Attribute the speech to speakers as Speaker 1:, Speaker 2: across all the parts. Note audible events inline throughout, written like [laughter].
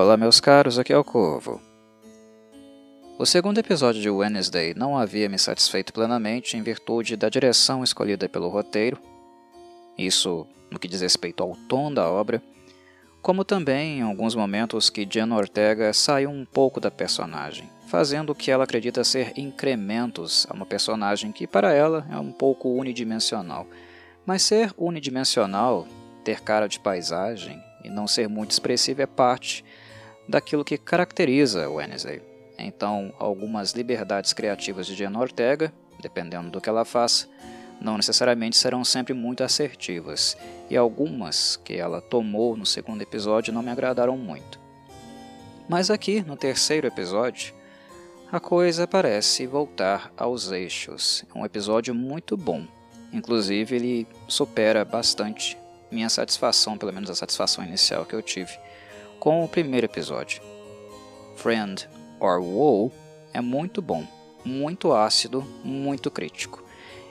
Speaker 1: Olá, meus caros, aqui é o Corvo. O segundo episódio de Wednesday não havia me satisfeito plenamente em virtude da direção escolhida pelo roteiro, isso no que diz respeito ao tom da obra, como também em alguns momentos que Jen Ortega saiu um pouco da personagem, fazendo o que ela acredita ser incrementos a uma personagem que para ela é um pouco unidimensional. Mas ser unidimensional, ter cara de paisagem e não ser muito expressivo é parte daquilo que caracteriza Wednesday. Então, algumas liberdades criativas de Jen Ortega, dependendo do que ela faça, não necessariamente serão sempre muito assertivas, e algumas que ela tomou no segundo episódio não me agradaram muito. Mas aqui, no terceiro episódio, a coisa parece voltar aos eixos. É um episódio muito bom. Inclusive, ele supera bastante minha satisfação, pelo menos a satisfação inicial que eu tive, com o primeiro episódio. Friend or Woe é muito bom, muito ácido, muito crítico.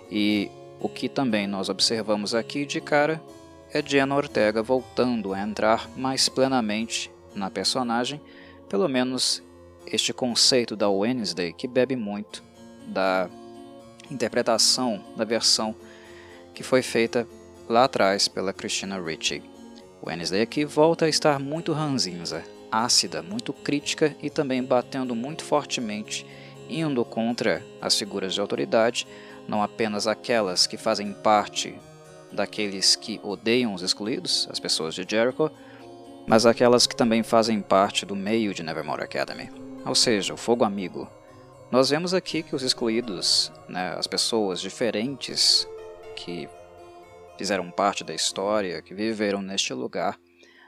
Speaker 1: E o que também nós observamos aqui de cara é Jenna Ortega voltando a entrar mais plenamente na personagem, pelo menos este conceito da Wednesday que bebe muito da interpretação da versão que foi feita lá atrás pela Christina Ricci. Wednesday aqui volta a estar muito ranzinza, ácida, muito crítica e também batendo muito fortemente, indo contra as figuras de autoridade, não apenas aquelas que fazem parte daqueles que odeiam os excluídos, as pessoas de Jericho, mas aquelas que também fazem parte do meio de Nevermore Academy, ou seja, o fogo amigo. Nós vemos aqui que os excluídos, né, as pessoas diferentes que fizeram parte da história, que viveram neste lugar,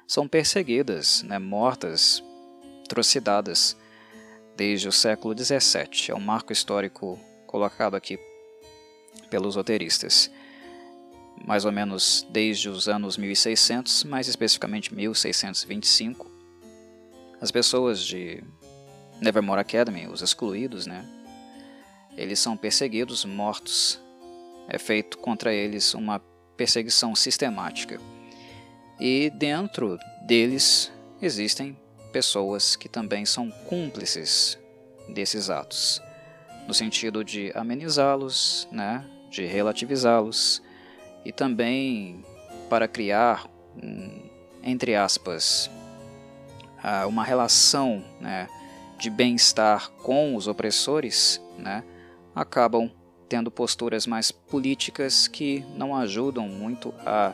Speaker 1: são perseguidas, né, mortas, atrocidades desde o século XVII. É um marco histórico colocado aqui pelos roteiristas. Mais ou menos desde os anos 1600, mais especificamente 1625, as pessoas de Nevermore Academy, os excluídos, né, eles são perseguidos, mortos. É feito contra eles uma perseguição sistemática. E dentro deles existem pessoas que também são cúmplices desses atos, no sentido de amenizá-los, né, de relativizá-los e também para criar, um, entre aspas, uma relação né, de bem-estar com os opressores, né, acabam tendo posturas mais políticas que não ajudam muito a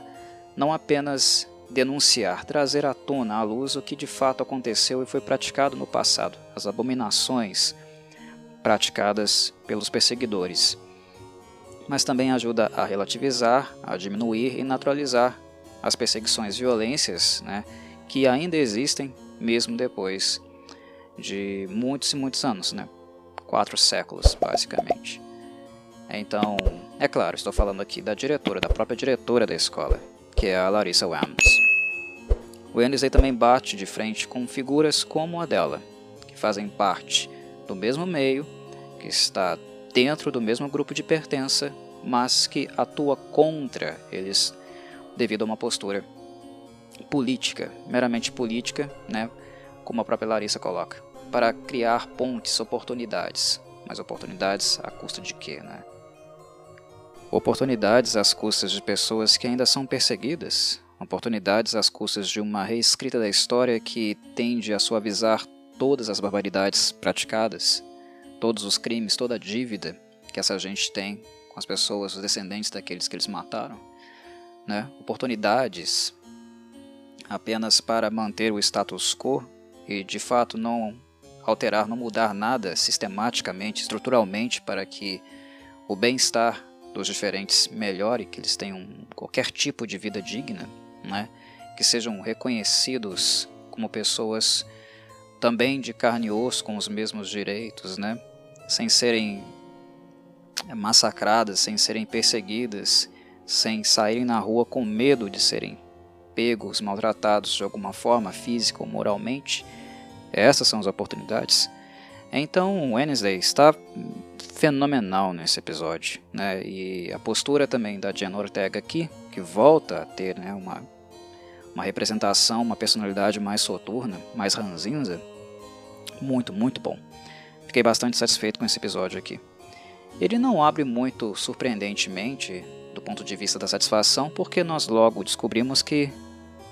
Speaker 1: não apenas denunciar, trazer à tona à luz o que de fato aconteceu e foi praticado no passado, as abominações praticadas pelos perseguidores. Mas também ajuda a relativizar, a diminuir e naturalizar as perseguições violências né, que ainda existem mesmo depois de muitos e muitos anos, né? quatro séculos basicamente. Então, é claro, estou falando aqui da diretora, da própria diretora da escola, que é a Larissa Wams. Wednesday também bate de frente com figuras como a dela, que fazem parte do mesmo meio, que está dentro do mesmo grupo de pertença, mas que atua contra eles devido a uma postura política, meramente política, né, como a própria Larissa coloca, para criar pontes, oportunidades. Mas oportunidades a custo de quê, né? Oportunidades às custas de pessoas que ainda são perseguidas, oportunidades às custas de uma reescrita da história que tende a suavizar todas as barbaridades praticadas, todos os crimes, toda a dívida que essa gente tem com as pessoas, os descendentes daqueles que eles mataram. Né? Oportunidades apenas para manter o status quo e de fato não alterar, não mudar nada sistematicamente, estruturalmente para que o bem-estar dos diferentes melhore, que eles tenham qualquer tipo de vida digna, né? que sejam reconhecidos como pessoas também de carne e osso com os mesmos direitos, né? sem serem massacradas, sem serem perseguidas, sem saírem na rua com medo de serem pegos, maltratados de alguma forma, física ou moralmente. Essas são as oportunidades. Então, Wednesday está fenomenal nesse episódio, né? E a postura também da Diana Ortega aqui, que volta a ter, né, uma uma representação, uma personalidade mais soturna, mais ranzinza. Muito, muito bom. Fiquei bastante satisfeito com esse episódio aqui. Ele não abre muito surpreendentemente do ponto de vista da satisfação, porque nós logo descobrimos que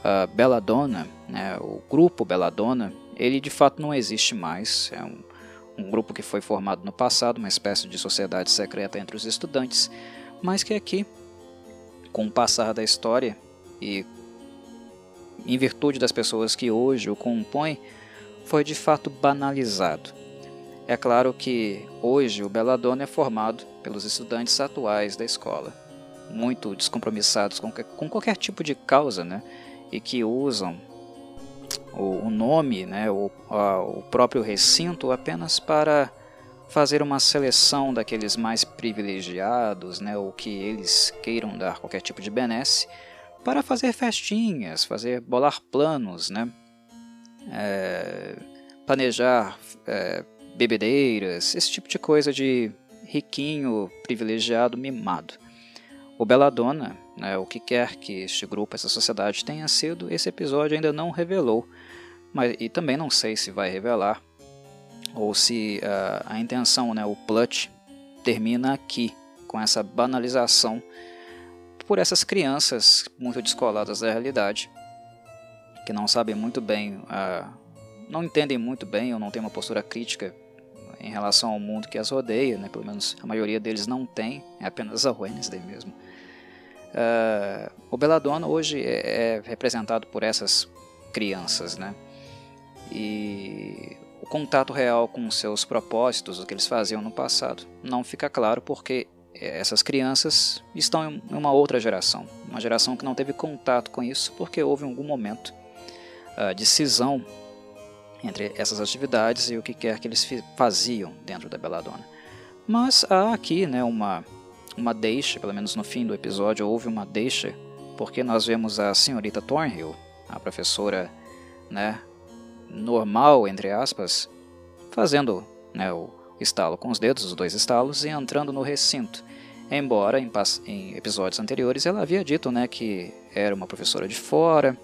Speaker 1: a Belladonna, né, o grupo Belladonna, ele de fato não existe mais. É um, um grupo que foi formado no passado, uma espécie de sociedade secreta entre os estudantes, mas que aqui, com o passar da história e em virtude das pessoas que hoje o compõem, foi de fato banalizado. É claro que hoje o Belladonna é formado pelos estudantes atuais da escola, muito descompromissados com, com qualquer tipo de causa, né? E que usam o, o nome, né, o, a, o próprio recinto apenas para fazer uma seleção daqueles mais privilegiados, né, ou que eles queiram dar qualquer tipo de benesse, para fazer festinhas, fazer bolar planos, né, é, planejar é, bebedeiras, esse tipo de coisa de riquinho, privilegiado, mimado. O Belladonna, né, o que quer que este grupo, essa sociedade tenha sido, esse episódio ainda não revelou, mas, e também não sei se vai revelar, ou se uh, a intenção, né, o plot, termina aqui, com essa banalização por essas crianças muito descoladas da realidade, que não sabem muito bem, uh, não entendem muito bem ou não têm uma postura crítica em relação ao mundo que as rodeia, né? pelo menos a maioria deles não tem, é apenas a Wednesday mesmo. Uh, o Belladonna hoje é, é representado por essas crianças, né? E o contato real com seus propósitos, o que eles faziam no passado, não fica claro porque essas crianças estão em uma outra geração, uma geração que não teve contato com isso porque houve algum momento uh, de cisão entre essas atividades e o que quer que eles faziam dentro da Belladonna. Mas há aqui né, uma, uma deixa, pelo menos no fim do episódio houve uma deixa, porque nós vemos a senhorita Thornhill, a professora né, normal, entre aspas, fazendo né, o estalo com os dedos, os dois estalos, e entrando no recinto. Embora em, em episódios anteriores ela havia dito né, que era uma professora de fora,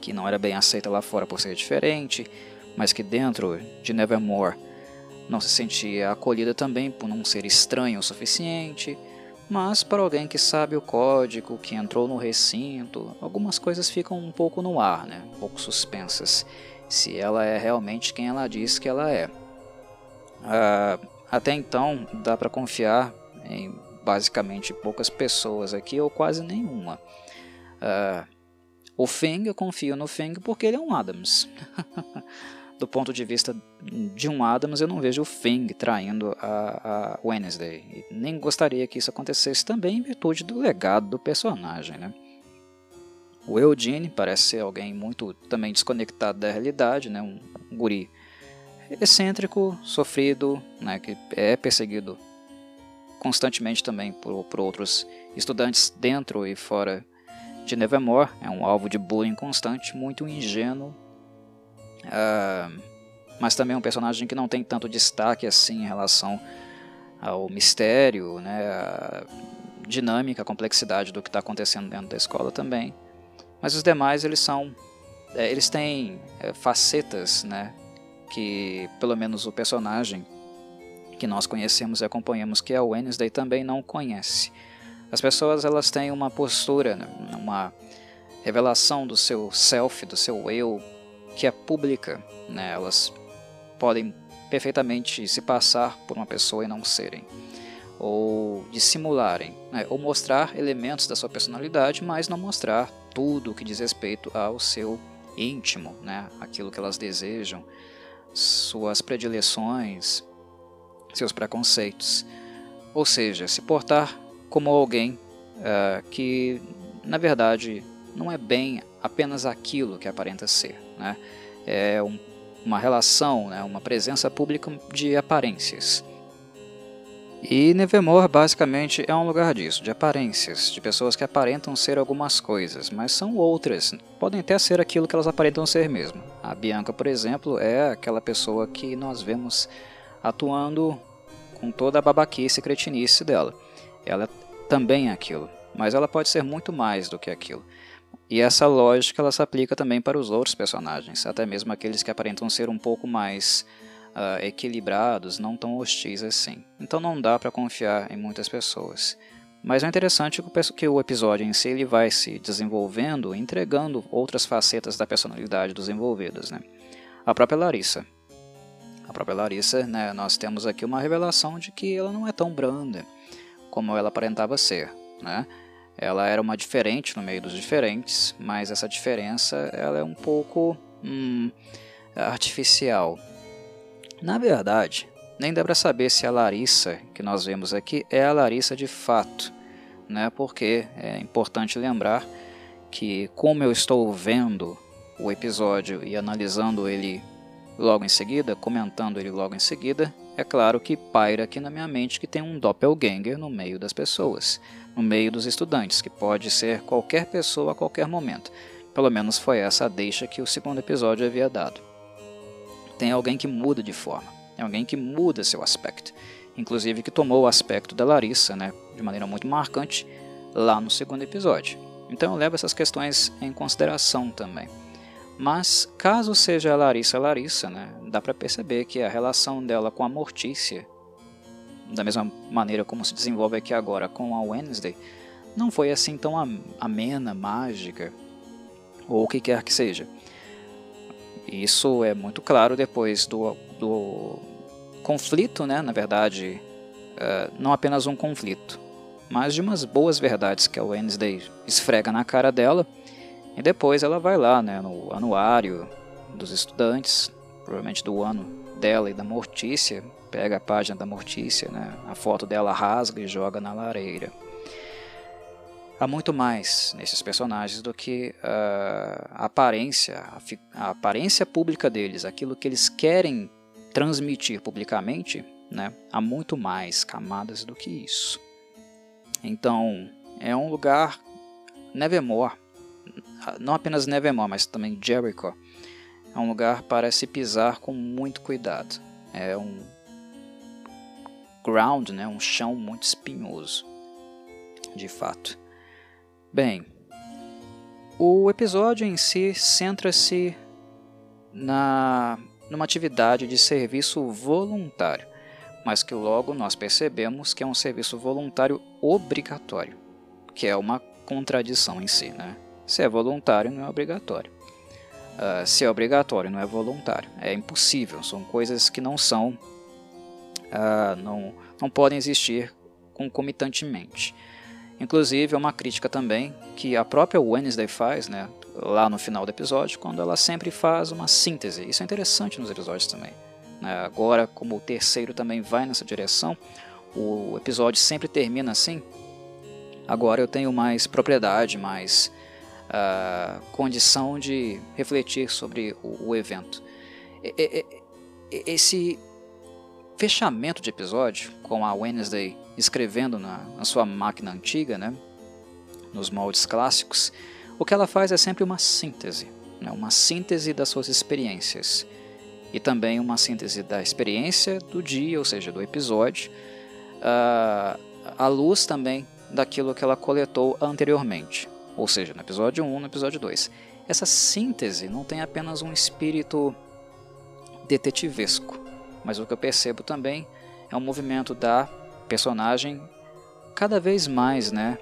Speaker 1: que não era bem aceita lá fora por ser diferente, mas que dentro de Nevermore não se sentia acolhida também por não ser estranho o suficiente. Mas para alguém que sabe o código, que entrou no recinto, algumas coisas ficam um pouco no ar, né? um pouco suspensas se ela é realmente quem ela diz que ela é. Uh, até então, dá para confiar em basicamente poucas pessoas aqui, ou quase nenhuma. Uh, o Feng, eu confio no Feng porque ele é um Adams. [laughs] Do ponto de vista de um Adams, eu não vejo o Feng traindo a, a Wednesday. Nem gostaria que isso acontecesse também em virtude do legado do personagem. Né? O Eugene parece ser alguém muito também desconectado da realidade, né? um, guri excêntrico, sofrido, né? que é perseguido constantemente também por, por outros estudantes dentro e fora de Nevermore. É um alvo de bullying constante, muito ingênuo, uh, mas também um personagem que não tem tanto destaque assim em relação ao mistério, né? a dinâmica, a complexidade do que está acontecendo dentro da escola também. Mas os demais eles são, é, eles têm é, facetas, né, que pelo menos o personagem que nós conhecemos e acompanhamos, que é o Wednesday, também não conhece. As pessoas elas têm uma postura, né, uma revelação do seu self, do seu eu, que é pública. Né? Elas podem perfeitamente se passar por uma pessoa e não serem ou dissimularem, né, ou mostrar elementos da sua personalidade, mas não mostrar tudo que diz respeito ao seu íntimo, né, aquilo que elas desejam, suas predileções, seus preconceitos. Ou seja, se portar como alguém uh, que, na verdade, não é bem apenas aquilo que aparenta ser. Né? É um, uma relação, né, uma presença pública de aparências. E Nevermore basicamente é um lugar disso, de aparências, de pessoas que aparentam ser algumas coisas, mas são outras, podem até ser aquilo que elas aparentam ser mesmo. A Bianca, por exemplo, é aquela pessoa que nós vemos atuando com toda a babaquice e cretinice dela. Ela também é aquilo, mas ela pode ser muito mais do que aquilo. E essa lógica ela se aplica também para os outros personagens, até mesmo aqueles que aparentam ser um pouco mais uh, equilibrados, não tão hostis assim. Então não dá para confiar em muitas pessoas. Mas é interessante que o episódio em si ele vai se desenvolvendo, entregando outras facetas da personalidade dos envolvidos. Né? A própria Larissa. A própria Larissa, né, nós temos aqui uma revelação de que ela não é tão branda como ela aparentava ser. Né? Ela era uma diferente no meio dos diferentes, mas essa diferença ela é um pouco hum, artificial. Na verdade, nem dá para saber se a Larissa que nós vemos aqui é a Larissa de fato, né? porque é importante lembrar que, como eu estou vendo o episódio e analisando ele logo em seguida, comentando ele logo em seguida, é claro que paira aqui na minha mente que tem um doppelganger no meio das pessoas, no meio dos estudantes, que pode ser qualquer pessoa a qualquer momento. Pelo menos foi essa a deixa que o segundo episódio havia dado. Tem alguém que muda de forma. É alguém que muda seu aspecto. Inclusive que tomou o aspecto da Larissa, né, de maneira muito marcante, lá no segundo episódio. Então eu levo essas questões em consideração também. Mas caso seja a Larissa a Larissa, né, dá para perceber que a relação dela com a Mortícia, da mesma maneira como se desenvolve aqui agora com a Wednesday, não foi assim tão amena, mágica, ou o que quer que seja. Isso é muito claro depois do, do conflito, né? na verdade, uh, não apenas um conflito, mas de umas boas verdades que a Wednesday esfrega na cara dela, e depois ela vai lá né, no anuário dos estudantes, provavelmente do ano dela e da Mortícia, pega a página da Mortícia, né, a foto dela rasga e joga na lareira. Há muito mais nesses personagens do que uh, a aparência, a, a aparência pública deles, aquilo que eles querem transmitir publicamente, né, há muito mais camadas do que isso. Então, é um lugar Nevermore, não apenas Nevermore, mas também Jericho, é um lugar para se pisar com muito cuidado. É um ground, né, um chão muito espinhoso, de fato. Bem, o episódio em si centra-se na numa atividade de serviço voluntário, mas que logo nós percebemos que é um serviço voluntário obrigatório, que é uma contradição em si. Né? Se é voluntário, não é obrigatório. Uh, se é obrigatório, não é voluntário. É impossível, são coisas que não são, uh, não, não podem existir concomitantemente. Inclusive, é uma crítica também que a própria Wednesday faz, né? lá no final do episódio, quando ela sempre faz uma síntese. Isso é interessante nos episódios também. Né? Agora, como o terceiro também vai nessa direção, o episódio sempre termina assim. Agora eu tenho mais propriedade, mais uh, condição de refletir sobre o, o evento. E, e, esse fechamento de episódio, com a Wednesday escrevendo na, na sua máquina antiga, né, nos moldes clássicos, o que ela faz é sempre uma síntese, né? uma síntese das suas experiências e também uma síntese da experiência do dia, ou seja, do episódio, uh, à luz também daquilo que ela coletou anteriormente, ou seja, no episódio 1, no episódio 2. Essa síntese não tem apenas um espírito detetivesco, mas o que eu percebo também é um movimento da personagem cada vez mais né,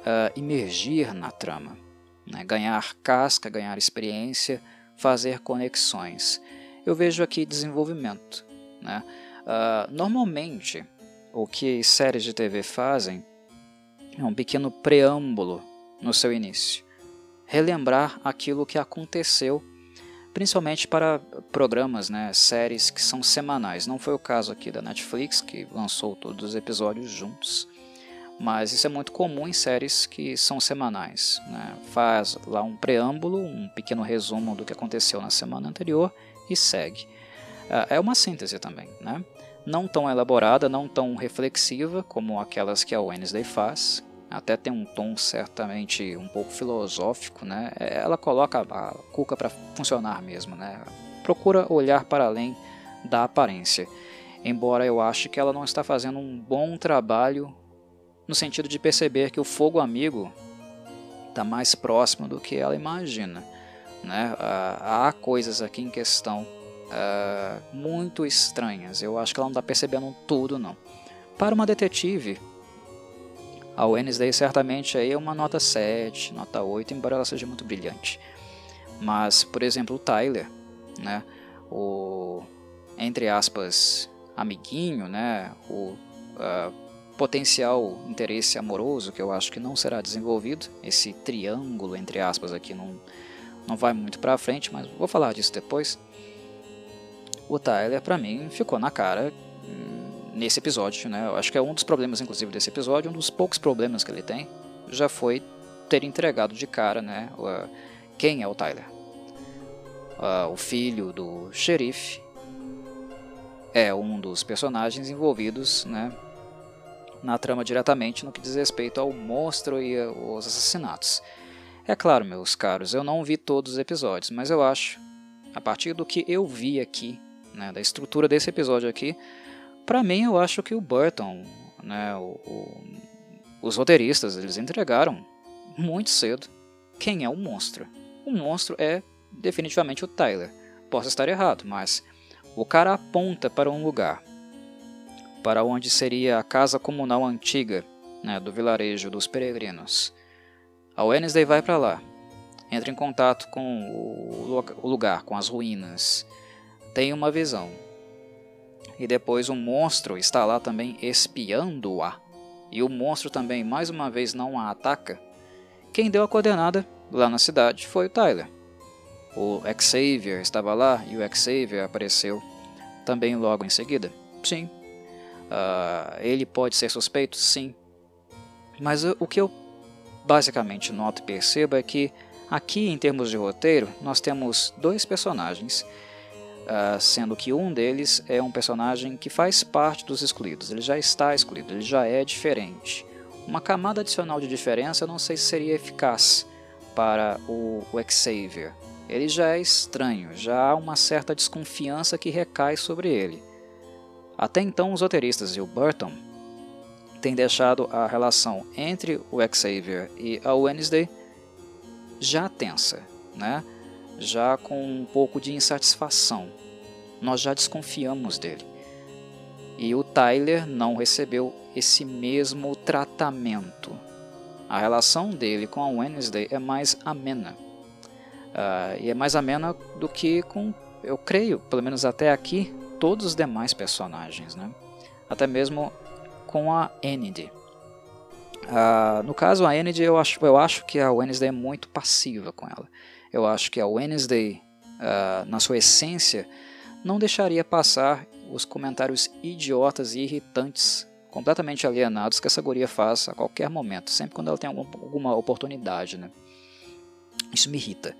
Speaker 1: uh, imergir na trama né? ganhar casca, ganhar experiência, fazer conexões. Eu vejo aqui desenvolvimento. Né? Uh, normalmente, o que séries de TV fazem é um pequeno preâmbulo no seu início, relembrar aquilo que aconteceu, principalmente para programas, né, séries que são semanais. Não foi o caso aqui da Netflix, que lançou todos os episódios juntos mas isso é muito comum em séries que são semanais. Né? Faz lá um preâmbulo, um pequeno resumo do que aconteceu na semana anterior e segue. Ah, é uma síntese também, né? não tão elaborada, não tão reflexiva como aquelas que a Wednesday faz. Até tem um tom certamente um pouco filosófico, né? É, ela coloca a cuca para funcionar mesmo, né? Procura olhar para além da aparência. Embora eu ache que ela não está fazendo um bom trabalho no sentido de perceber que o fogo amigo está mais próximo do que ela imagina. Né? Uh, há coisas aqui em questão uh, muito estranhas. Eu acho que ela não está percebendo tudo, não. Para uma detetive, a Wednesday certamente aí é uma nota 7, nota 8, embora ela seja muito brilhante. Mas, por exemplo, o Tyler, né? o, entre aspas, amiguinho, né? o uh, potencial interesse amoroso, que eu acho que não será desenvolvido, esse triângulo, entre aspas, aqui não, não vai muito pra frente, mas vou falar disso depois. O Tyler, para mim, ficou na cara nesse episódio, né? Eu acho que é um dos problemas, inclusive, desse episódio, um dos poucos problemas que ele tem, já foi ter entregado de cara, né? Quem é o Tyler? Uh, o filho do xerife é um dos personagens envolvidos, né? Na trama diretamente no que diz respeito ao monstro e aos assassinatos. É claro, meus caros, eu não vi todos os episódios, mas eu acho, a partir do que eu vi aqui, né, da estrutura desse episódio aqui, para mim eu acho que o Burton, né, o, o, os roteiristas, eles entregaram muito cedo quem é o monstro. O monstro é definitivamente o Tyler. Posso estar errado, mas o cara aponta para um lugar, para onde seria a casa comunal antiga né, do vilarejo dos peregrinos. A Wednesday vai para lá, entra em contato com o lugar, com as ruínas, tem uma visão. E depois o monstro está lá também espiando-a. E o monstro também mais uma vez não a ataca. Quem deu a coordenada lá na cidade foi o Tyler. O Xavier estava lá e o Xavier apareceu também logo em seguida. Sim. Uh, ele pode ser suspeito? Sim. Mas o que eu basicamente noto e percebo é que aqui, em termos de roteiro, nós temos dois personagens, uh, sendo que um deles é um personagem que faz parte dos excluídos, ele já está excluído, ele já é diferente. Uma camada adicional de diferença eu não sei se seria eficaz para o, o Xavier. Ele já é estranho, já há uma certa desconfiança que recai sobre ele. Até então, os roteiristas e o Burton tem deixado a relação entre o Xavier e a Wednesday já tensa, né? Já com um pouco de insatisfação. Nós já desconfiamos dele. E o Tyler não recebeu esse mesmo tratamento. A relação dele com a Wednesday é mais amena. Uh, e é mais amena do que com, eu creio, pelo menos até aqui, todos os demais personagens. Né? Até mesmo com a Enid. Uh, no caso, a Enid, eu acho, eu acho que a Wednesday é muito passiva com ela. Eu acho que a Wednesday, uh, na sua essência, não deixaria passar os comentários idiotas e irritantes, completamente alienados que essa guria faz a qualquer momento, sempre quando ela tem algum, alguma oportunidade. Né? Isso me irrita.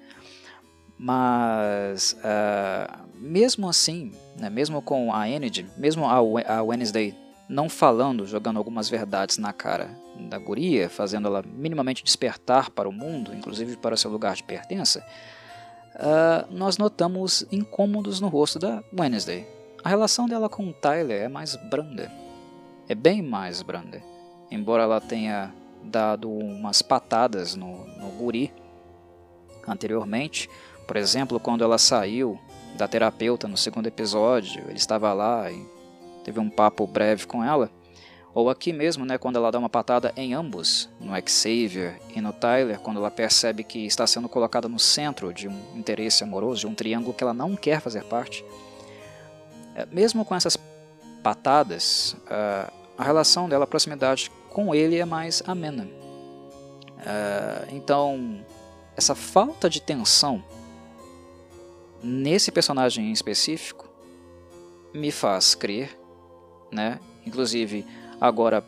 Speaker 1: Mas, uh, mesmo assim, né, mesmo com a Enid, mesmo a Wednesday não falando, jogando algumas verdades na cara da guria, fazendo ela minimamente despertar para o mundo, inclusive para seu lugar de pertença, uh, nós notamos incômodos no rosto da Wednesday. A relação dela com o Tyler é mais branda, é bem mais branda. Embora ela tenha dado umas patadas no, no guri anteriormente, por exemplo, quando ela saiu da terapeuta no segundo episódio, ele estava lá e teve um papo breve com ela, ou aqui mesmo, né, quando ela dá uma patada em ambos, no Xavier e no Tyler, quando ela percebe que está sendo colocada no centro de um interesse amoroso, de um triângulo que ela não quer fazer parte. É, mesmo com essas patadas, a relação dela, a proximidade com ele é mais amena. É, então, essa falta de tensão nesse personagem em específico me faz crer né? Inclusive, agora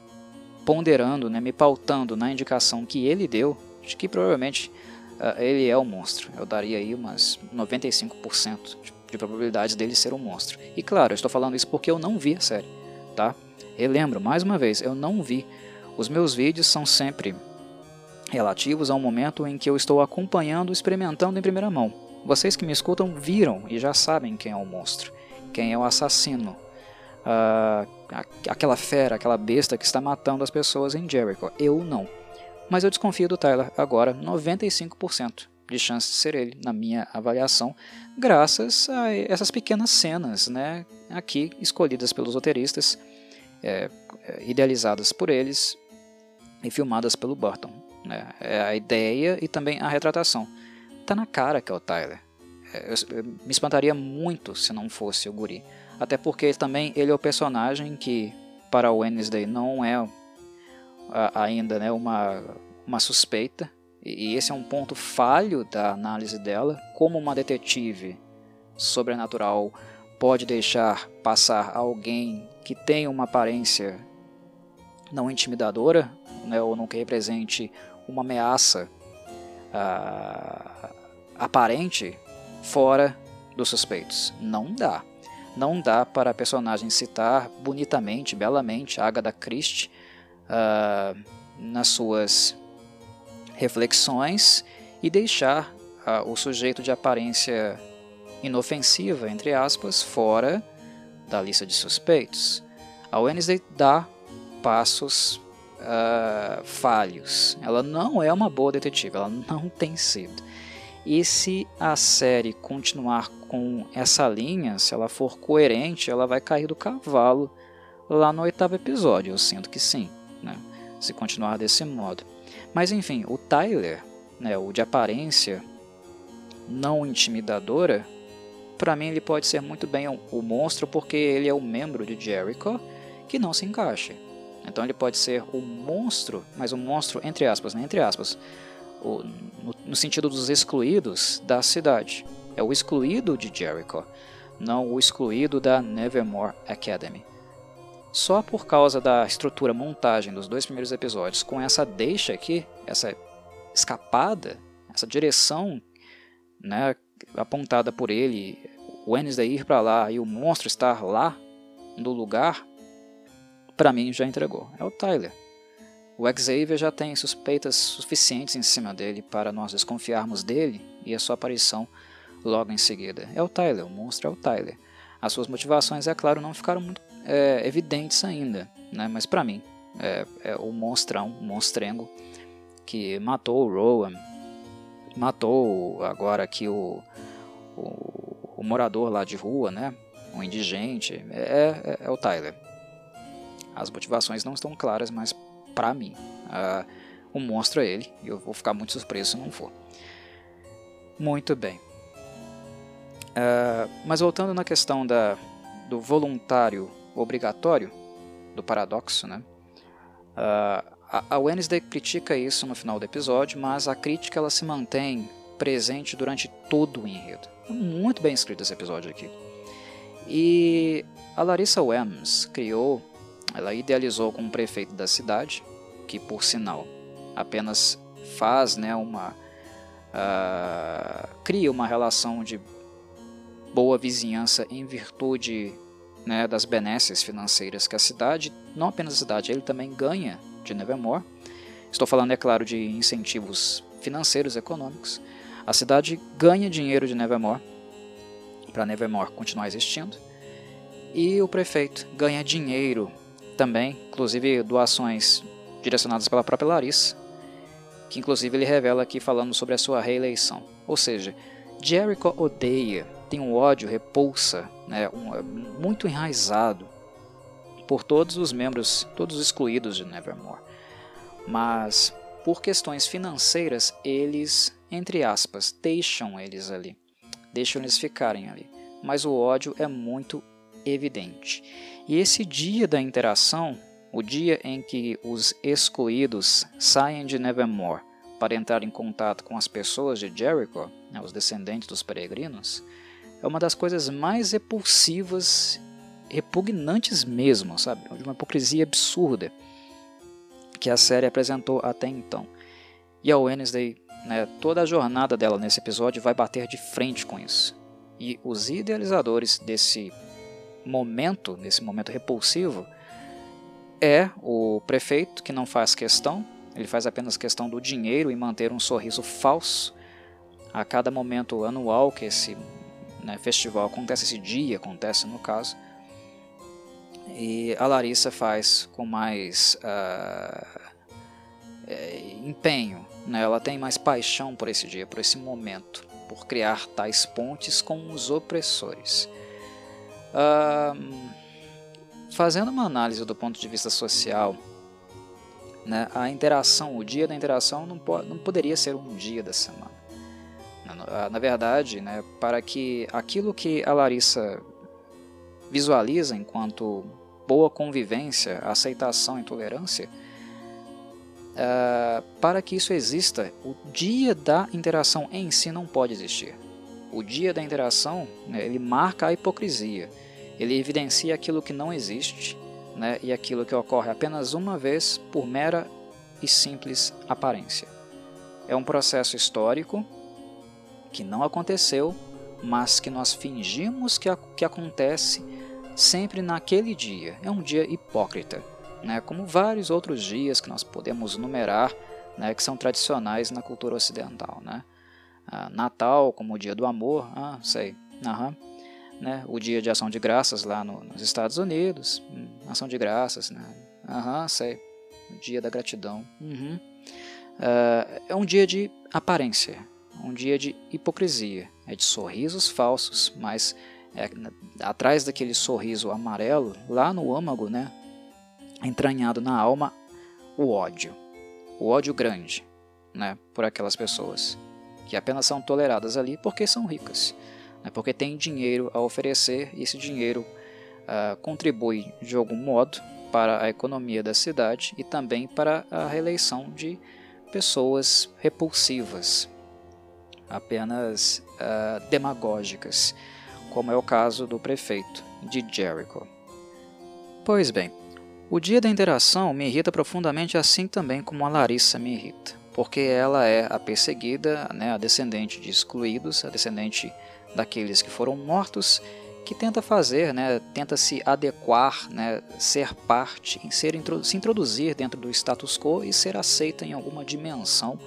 Speaker 1: ponderando, né, me pautando na indicação que ele deu, de que provavelmente uh, ele é o monstro. Eu daria aí umas 95% de, de probabilidades dele ser um monstro. E claro, eu estou falando isso porque eu não vi a série, tá? Relembro, mais uma vez, eu não vi. Os meus vídeos são sempre relativos ao momento em que eu estou acompanhando, experimentando em primeira mão. Vocês que me escutam viram e já sabem quem é o monstro, quem é o assassino, aquela fera, aquela besta que está matando as pessoas em Jericho. Eu não. Mas eu desconfio do Tyler agora, 95% de chance de ser ele, na minha avaliação, graças a essas pequenas cenas, né, aqui escolhidas pelos roteiristas, é, é idealizadas por eles e filmadas pelo Burton. Né, é a ideia e também a retratação. Tá na cara que é o Tyler. É, eu, eu me espantaria muito se não fosse o Guri. Até porque também ele é o personagem que, para o Wednesday, não é ainda né, uma, uma suspeita. E esse é um ponto falho da análise dela. Como uma detetive sobrenatural pode deixar passar alguém que tem uma aparência não intimidadora, né, ou não que represente uma ameaça uh, aparente fora dos suspeitos. Não dá. Não dá para a personagem citar bonitamente, belamente Agatha Christie uh, nas suas reflexões e deixar uh, o sujeito de aparência inofensiva, entre aspas, fora da lista de suspeitos. A Wednesday dá passos uh, falhos. Ela não é uma boa detetive, ela não [laughs] tem sido. E se a série continuar com essa linha, se ela for coerente, ela vai cair do cavalo lá no oitavo episódio. Eu sinto que sim, né? se continuar desse modo. Mas enfim, o Tyler, né, o de aparência não intimidadora, para mim ele pode ser muito bem o, o monstro porque ele é um membro de Jericho que não se encaixa. Então ele pode ser o monstro, mas um monstro entre aspas, né, entre aspas, no, no sentido dos excluídos da cidade. É o excluído de Jericho, não o excluído da Nevermore Academy. Só por causa da estrutura montagem dos dois primeiros episódios, com essa deixa aqui, essa escapada, essa direção né, apontada por ele, o Wednesday ir para lá e o monstro estar lá no lugar, para mim já entregou. É o Tyler. O Xavier já tem suspeitas suficientes em cima dele para nós desconfiarmos dele e a sua aparição logo em seguida. É o Tyler, o monstro é o Tyler. As suas motivações, é claro, não ficaram muito é, evidentes ainda, né? mas para mim é, é, o monstrão, o monstrengo que matou o Rowan, matou agora aqui o, o, o, morador lá de rua, né? o indigente, é, é, é o Tyler. As motivações não estão claras, mas para mim. Uh, o monstro é ele, e eu vou ficar muito surpreso se não for. Muito bem. Uh, mas voltando na questão da, do voluntário obrigatório, do paradoxo, né? Uh, a Wednesday critica isso no final do episódio, mas a crítica ela se mantém presente durante todo o enredo. Muito bem escrito esse episódio aqui. E a Larissa Wems criou ela idealizou como prefeito da cidade, que por sinal apenas faz né, uma. Uh, cria uma relação de boa vizinhança em virtude né, das benesses financeiras que a cidade, não apenas a cidade, ele também ganha de Nevermore. Estou falando, é claro, de incentivos financeiros econômicos. A cidade ganha dinheiro de Nevermore para Nevermore continuar existindo. E o prefeito ganha dinheiro também, inclusive doações direcionadas pela própria Larissa, que inclusive ele revela aqui falando sobre a sua reeleição. Ou seja, Jericho odeia, tem um ódio, repulsa, né, um, é muito enraizado por todos os membros, todos os excluídos de Nevermore. Mas por questões financeiras, eles, entre aspas, deixam eles ali, deixam eles ficarem ali. Mas o ódio é muito evidente. E esse dia da interação, o dia em que os excluídos saem de Nevermore para entrar em contato com as pessoas de Jericho, né, os descendentes dos peregrinos, é uma das coisas mais repulsivas, repugnantes mesmo, sabe? De uma hipocrisia absurda que a série apresentou até então. E a Wednesday, né, toda a jornada dela nesse episódio vai bater de frente com isso. E os idealizadores desse momento, nesse momento repulsivo, é o prefeito que não faz questão, ele faz apenas questão do dinheiro e manter um sorriso falso a cada momento anual que esse né, festival acontece, esse dia acontece no caso. E a Larissa faz com mais uh, empenho, né? ela tem mais paixão por esse dia, por esse momento, por criar tais pontes com os opressores. Uh, fazendo uma análise do ponto de vista social, né, a interação, o dia da interação não, pode, não poderia ser um dia da semana. Na, na verdade, né, para que aquilo que a Larissa visualiza enquanto boa convivência, aceitação e tolerância, uh, para que isso exista, o dia da interação em si não pode existir. O dia da interação, né, ele marca a hipocrisia ele evidencia aquilo que não existe né, e aquilo que ocorre apenas uma vez por mera e simples aparência. É um processo histórico que não aconteceu, mas que nós fingimos que, que acontece sempre naquele dia. É um dia hipócrita, né, como vários outros dias que nós podemos numerar, né, que são tradicionais na cultura ocidental. Né? Ah, Natal, como o dia do amor, ah, sei. Aham né, o dia de ação de graças lá no, nos Estados Unidos, hum, ação de graças, né, aham, sei, o dia da gratidão, uhum. uh, é um dia de aparência, um dia de hipocrisia, é de sorrisos falsos, mas é, atrás daquele sorriso amarelo, lá no âmago, né, entranhado na alma, o ódio, o ódio grande, né, por aquelas pessoas que apenas são toleradas ali porque são ricas né, porque tem dinheiro a oferecer e esse dinheiro uh, contribui de algum modo para a economia da cidade e também para a reeleição de pessoas repulsivas, apenas uh, demagógicas, como é o caso do prefeito de Jericho. Pois bem, o dia da interação me irrita profundamente assim também como a Larissa me irrita, porque ela é a perseguida, né, a descendente de excluídos, a descendente daqueles que foram mortos, que tenta fazer, né, tenta se adequar, né, ser parte, ser, se introduzir dentro do status quo e ser aceita em alguma dimensão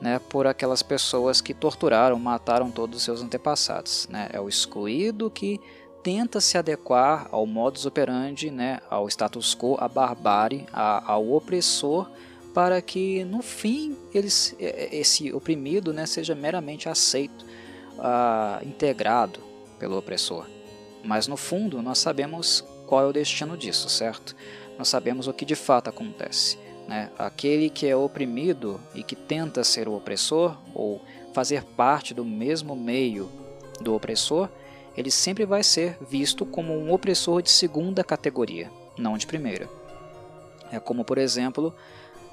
Speaker 1: né, por aquelas pessoas que torturaram, mataram todos os seus antepassados. Né? É o excluído que tenta se adequar ao modus operandi, né, ao status quo, à barbárie, ao opressor, para que no fim eles, esse oprimido né, seja meramente aceito uh, integrado pelo opressor. Mas no fundo nós sabemos qual é o destino disso, certo? Nós sabemos o que de fato acontece. Né? Aquele que é oprimido e que tenta ser o opressor ou fazer parte do mesmo meio do opressor, ele sempre vai ser visto como um opressor de segunda categoria, não de primeira. É como, por exemplo,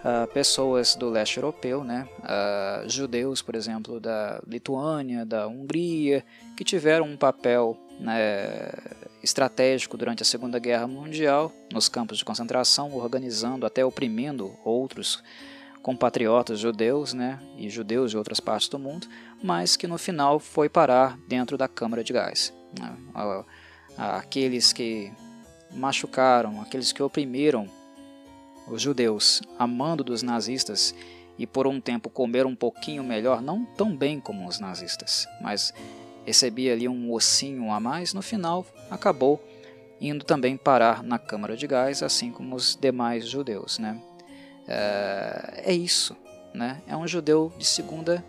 Speaker 1: uh, pessoas do leste europeu, né, uh, judeus, por exemplo, da Lituânia, da Hungria, que tiveram um papel né, estratégico durante a Segunda Guerra Mundial nos campos de concentração, organizando até oprimindo outros compatriotas judeus né, e judeus de outras partes do mundo, mas que no final foi parar dentro da câmara de gás. Né. Aqueles que machucaram, aqueles que oprimiram os judeus, amando dos nazistas e por um tempo comer um pouquinho melhor, não tão bem como os nazistas, mas recebia ali um ossinho a mais, no final acabou indo também parar na câmara de gás, assim como os demais judeus. Né? É, é isso. Né? É um judeu de segunda.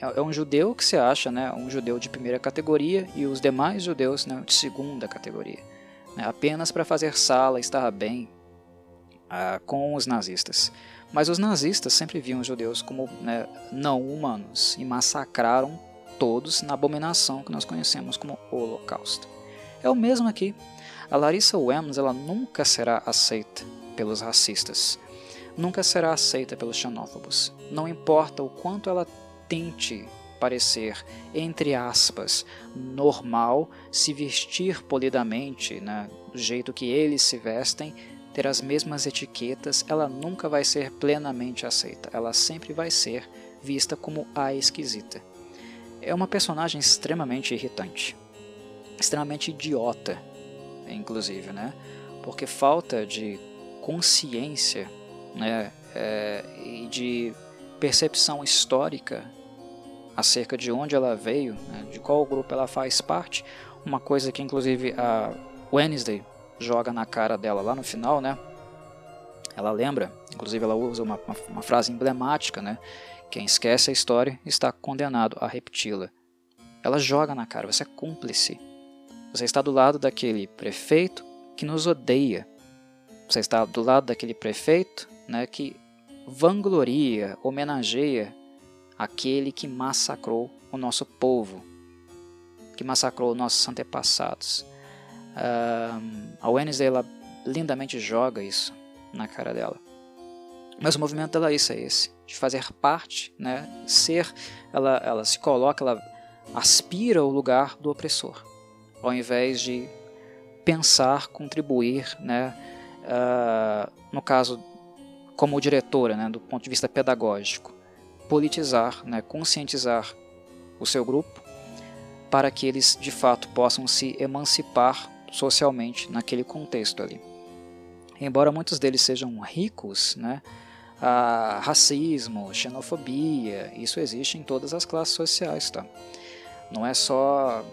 Speaker 1: É, é um judeu que se acha né, um judeu de primeira categoria e os demais judeus né, de segunda categoria. Né? Apenas para fazer sala, estar bem, com os nazistas. Mas os nazistas sempre viam os judeus como né, não humanos e massacraram todos na abominação que nós conhecemos como Holocausto. É o mesmo aqui. A Larissa Wems ela nunca será aceita pelos racistas, nunca será aceita pelos xenófobos. Não importa o quanto ela tente parecer, entre aspas, normal, se vestir polidamente, né, do jeito que eles se vestem, ter as mesmas etiquetas, ela nunca vai ser plenamente aceita. Ela sempre vai ser vista como a esquisita. É uma personagem extremamente irritante, extremamente idiota, inclusive, né? Porque falta de consciência, né? É, e de percepção histórica acerca de onde ela veio, né? de qual grupo ela faz parte, uma coisa que inclusive a Wednesday joga na cara dela lá no final, né? Ela lembra, inclusive ela usa uma, uma, uma frase emblemática, né? Quem esquece a história está condenado a repeti-la. Ela joga na cara, você é cúmplice. Você está do lado daquele prefeito que nos odeia. Você está do lado daquele prefeito né, que vangloria, homenageia aquele que massacrou o nosso povo, que massacrou nossos antepassados. Uh, a Wednesday ela lindamente joga isso na cara dela. Mas o movimento dela é isso, é esse, de fazer parte, né, ser, ela, ela se coloca, ela aspira o lugar do opressor, ao invés de pensar, contribuir, né, uh, no caso como diretora, né, do ponto de vista pedagógico, politizar, né, conscientizar o seu grupo para que eles de fato possam se emancipar socialmente naquele contexto ali. Embora muitos deles sejam ricos, né, racismo, xenofobia, isso existe em todas as classes sociais, tá? Não é só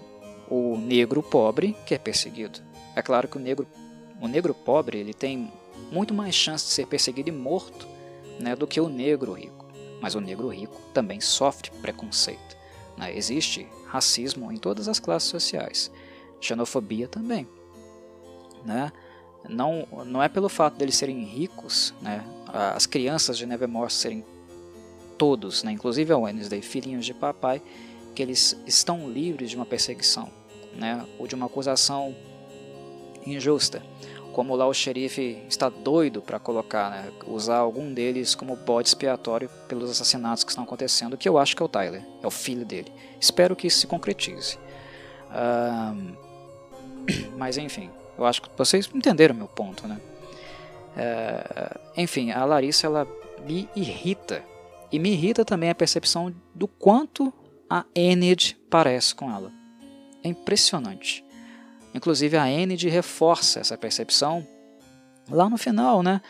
Speaker 1: o negro pobre que é perseguido. É claro que o negro, o negro pobre ele tem muito mais chance de ser perseguido e morto né, do que o negro rico. Mas o negro rico também sofre preconceito. Né? Existe racismo em todas as classes sociais, xenofobia também. Né? Não, não é pelo fato deles serem ricos, né? as crianças de Nevermore serem todos, né? inclusive a Wednesday, filhinhos de papai, que eles estão livres de uma perseguição né? ou de uma acusação injusta como lá o xerife está doido para colocar, né, usar algum deles como bode expiatório pelos assassinatos que estão acontecendo, que eu acho que é o Tyler, é o filho dele. Espero que isso se concretize. Uh, mas enfim, eu acho que vocês entenderam meu ponto, né? Uh, enfim, a Larissa ela me irrita e me irrita também a percepção do quanto a Enid parece com ela. É impressionante. Inclusive a Enid reforça essa percepção lá no final, né?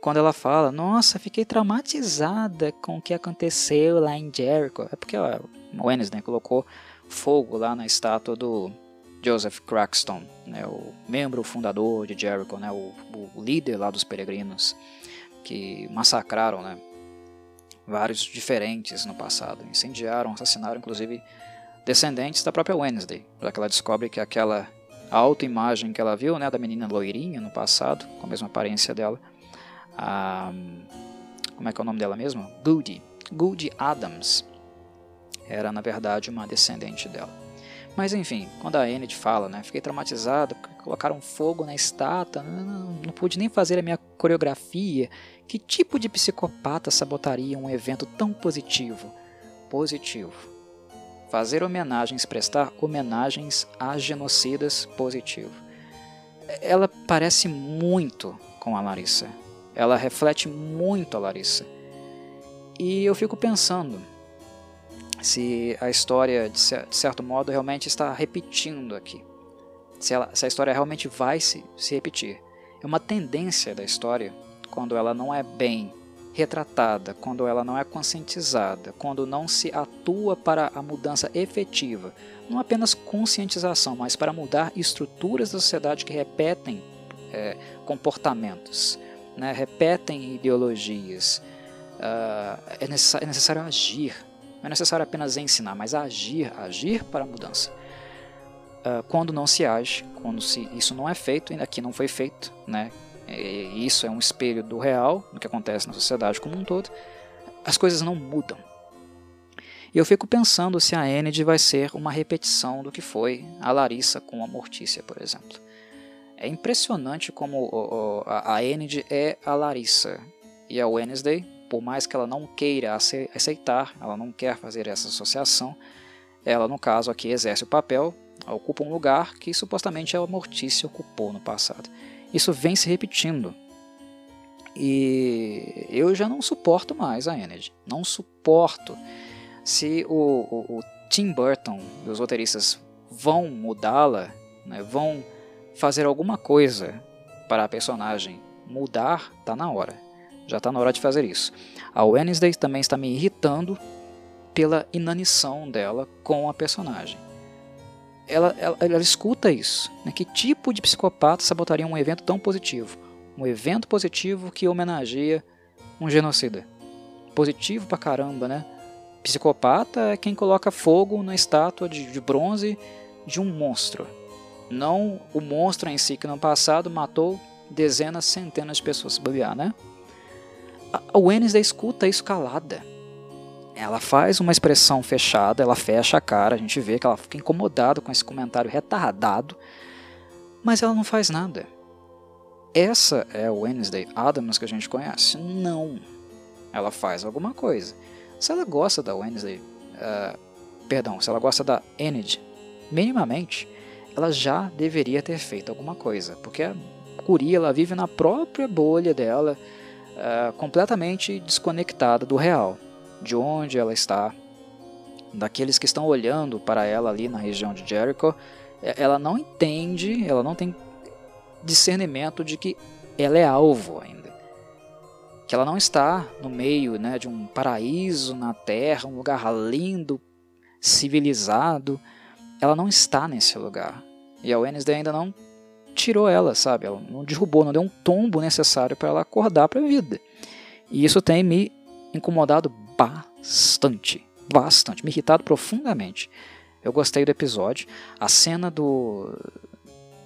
Speaker 1: Quando ela fala, nossa, fiquei traumatizada com o que aconteceu lá em Jericho. É porque ó, o Wednesday né, colocou fogo lá na estátua do Joseph Crackston, né, o membro fundador de Jericho, né, o, o líder lá dos peregrinos, que massacraram né, vários diferentes no passado. Incendiaram, assassinaram inclusive descendentes da própria Wednesday, já que ela descobre que aquela a autoimagem que ela viu, né, da menina loirinha no passado, com a mesma aparência dela. A, como é que é o nome dela mesmo? Goody. Goody Adams. Era, na verdade, uma descendente dela. Mas enfim, quando a Enid fala, né, fiquei traumatizado colocaram fogo na estátua, não, não, não pude nem fazer a minha coreografia. Que tipo de psicopata sabotaria um evento tão positivo? Positivo fazer homenagens, prestar homenagens a genocidas positivo. Ela parece muito com a Larissa. Ela reflete muito a Larissa. E eu fico pensando se a história, de certo modo, realmente está repetindo aqui. Se, ela, se a história realmente vai se, se repetir. É uma tendência da história, quando ela não é bem retratada, quando ela não é conscientizada, quando não se atua para a mudança efetiva, não apenas conscientização, mas para mudar estruturas da sociedade que repetem é, comportamentos, né, repetem ideologias. Uh, é, é necessário agir, não é necessário apenas ensinar, mas agir, agir para a mudança. Uh, quando não se age, quando se, isso não é feito, ainda aqui não foi feito, né, e isso é um espelho do real, do que acontece na sociedade como um todo, as coisas não mudam. E eu fico pensando se a Enid vai ser uma repetição do que foi a Larissa com a Mortícia, por exemplo. É impressionante como a Enid é a Larissa e a Wednesday, por mais que ela não queira aceitar, ela não quer fazer essa associação, ela, no caso aqui, exerce o papel, ocupa um lugar que supostamente a Mortícia ocupou no passado. Isso vem se repetindo. E eu já não suporto mais a Enid. Não suporto. Se o, o, o Tim Burton e os roteiristas vão mudá-la, né, vão fazer alguma coisa para a personagem mudar, tá na hora. Já está na hora de fazer isso. A Wednesday também está me irritando pela inanição dela com a personagem ela, ela, ela escuta isso. Né? Que tipo de psicopata sabotaria um evento tão positivo? Um evento positivo que homenageia um genocida. Positivo pra caramba, né? Psicopata é quem coloca fogo na estátua de, de bronze de um monstro. Não o monstro em si que no passado matou dezenas, centenas de pessoas, bobear, né? A Wednesday escuta isso calada. Ela faz uma expressão fechada, ela fecha a cara, a gente vê que ela fica incomodada com esse comentário retardado, mas ela não faz nada. Essa é a Wednesday Adams que a gente conhece? Não. Ela faz alguma coisa. Se ela gosta da Wednesday, uh, perdão, se ela gosta da Enid, minimamente, ela já deveria ter feito alguma coisa, porque a Curia ela vive na própria bolha dela, uh, completamente desconectada do real, de onde ela está, daqueles que estão olhando para ela ali na região de Jericho. Ela não entende, ela não tem discernimento de que ela é alvo ainda. Que ela não está no meio né, de um paraíso na terra, um lugar lindo, civilizado. Ela não está nesse lugar. E a Wednesday ainda não tirou ela, sabe? Ela não derrubou, não deu um tombo necessário para ela acordar para a vida. E isso tem me incomodado bastante, bastante, me irritado profundamente. Eu gostei do episódio. A cena do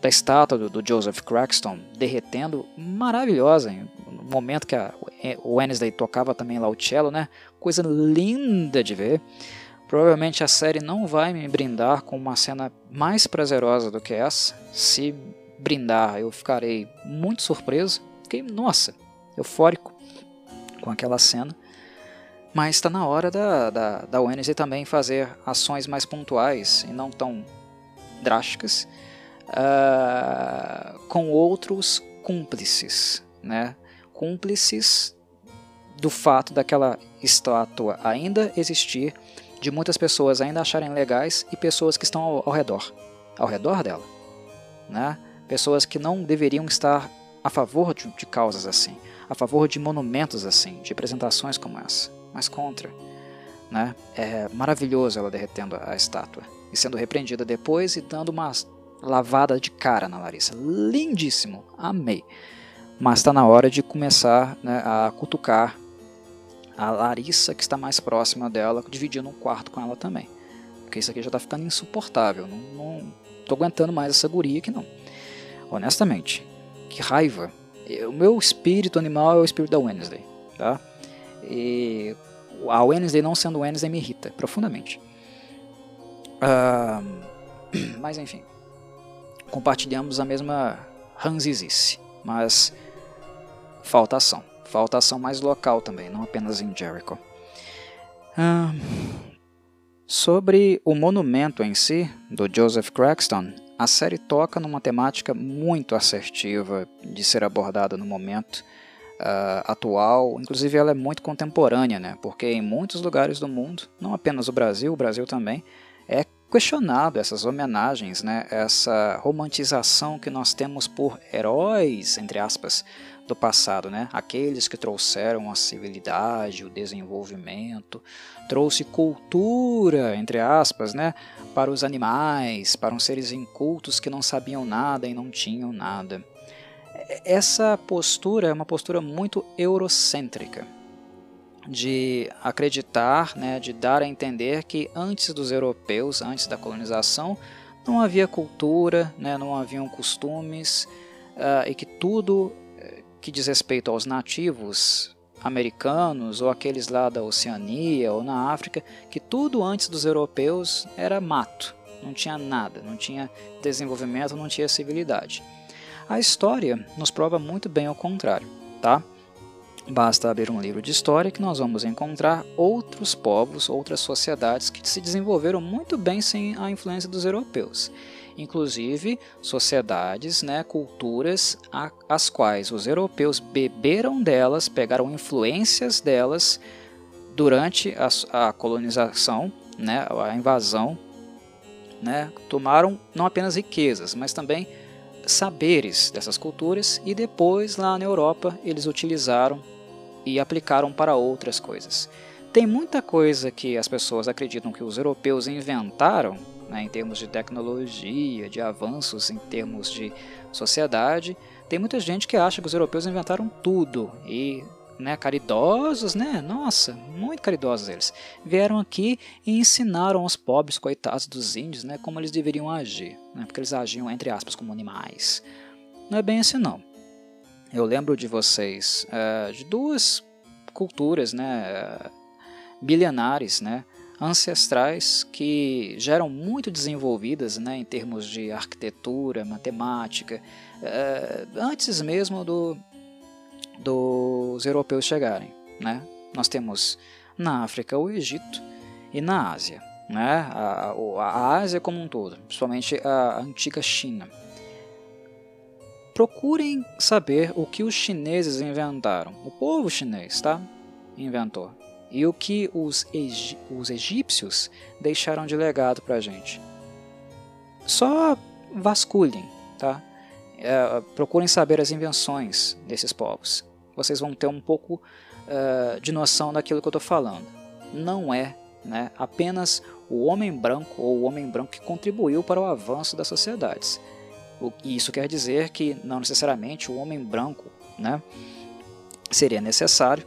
Speaker 1: da estátua do, do Joseph Crackston derretendo, maravilhosa. No momento que a, o Wednesday tocava também lá o cello, né? Coisa linda de ver. Provavelmente a série não vai me brindar com uma cena mais prazerosa do que essa. Se brindar, eu ficarei muito surpreso. Fiquei, nossa, eufórico com aquela cena. Mas está na hora da, da, da Wednesday também fazer ações mais pontuais e não tão drásticas uh, com outros cúmplices, né? cúmplices do fato daquela estátua ainda existir, de muitas pessoas ainda acharem legais e pessoas que estão ao, ao redor, ao redor dela, né? Pessoas que não deveriam estar a favor de, de causas assim, a favor de monumentos assim, de apresentações como essa, mas contra. Né? É maravilhoso ela derretendo a estátua e sendo repreendida depois e dando uma lavada de cara na Larissa. Lindíssimo, amei. Mas está na hora de começar né, a cutucar a Larissa, que está mais próxima dela, dividindo um quarto com ela também. Porque isso aqui já está ficando insuportável. Não, tô aguentando mais essa guria aqui não. Honestamente, que raiva. O meu espírito animal é o espírito da Wednesday. Tá? E a Wednesday não sendo Wednesday me irrita profundamente. Uh, [clears throat] mas enfim compartilhamos a mesma ranzizice, mas falta ação. Falta ação mais local também, não apenas em Jericho. Ah, sobre o monumento em si, do Joseph Crackston, a série toca numa temática muito assertiva de ser abordada no momento uh, atual. Inclusive, ela é muito contemporânea, né? porque em muitos lugares do mundo, não apenas o Brasil, o Brasil também, é questionado essas homenagens, né, essa romantização que nós temos por heróis, entre aspas, do passado, né? Aqueles que trouxeram a civilidade, o desenvolvimento, trouxe cultura, entre aspas, né, para os animais, para os seres incultos que não sabiam nada e não tinham nada. Essa postura é uma postura muito eurocêntrica de acreditar, né, de dar a entender que antes dos europeus, antes da colonização, não havia cultura, né, não haviam costumes uh, e que tudo que diz respeito aos nativos americanos ou aqueles lá da Oceania ou na África, que tudo antes dos europeus era mato, não tinha nada, não tinha desenvolvimento, não tinha civilidade. A história nos prova muito bem ao contrário, tá? Basta abrir um livro de história que nós vamos encontrar outros povos, outras sociedades que se desenvolveram muito bem sem a influência dos europeus. Inclusive sociedades, né, culturas a, as quais os europeus beberam delas, pegaram influências delas durante a, a colonização, né, a invasão, né, tomaram não apenas riquezas, mas também saberes dessas culturas e depois lá na Europa eles utilizaram e aplicaram para outras coisas. Tem muita coisa que as pessoas acreditam que os europeus inventaram, né, em termos de tecnologia, de avanços em termos de sociedade, Tem muita gente que acha que os europeus inventaram tudo e né, caridosos, né? Nossa, muito caridosos eles. Vieram aqui e ensinaram aos pobres coitados dos índios, né, como eles deveriam agir, né? Porque eles agiam entre aspas como animais. Não é bem assim não. Eu lembro de vocês uh, de duas culturas, né, milenares, né, ancestrais que já eram muito desenvolvidas, né, em termos de arquitetura, matemática, uh, antes mesmo do, dos europeus chegarem, né? Nós temos na África o Egito e na Ásia, né? A, a Ásia como um todo, principalmente a antiga China procurem saber o que os chineses inventaram. O povo chinês, tá? Inventou. E o que os, os egípcios deixaram de legado para a gente. Só vasculhem, tá? É, procurem saber as invenções desses povos. Vocês vão ter um pouco uh, de noção daquilo que eu estou falando. Não é né, apenas o homem branco ou o homem branco que contribuiu para o avanço das sociedades isso quer dizer que não necessariamente o homem branco né, seria necessário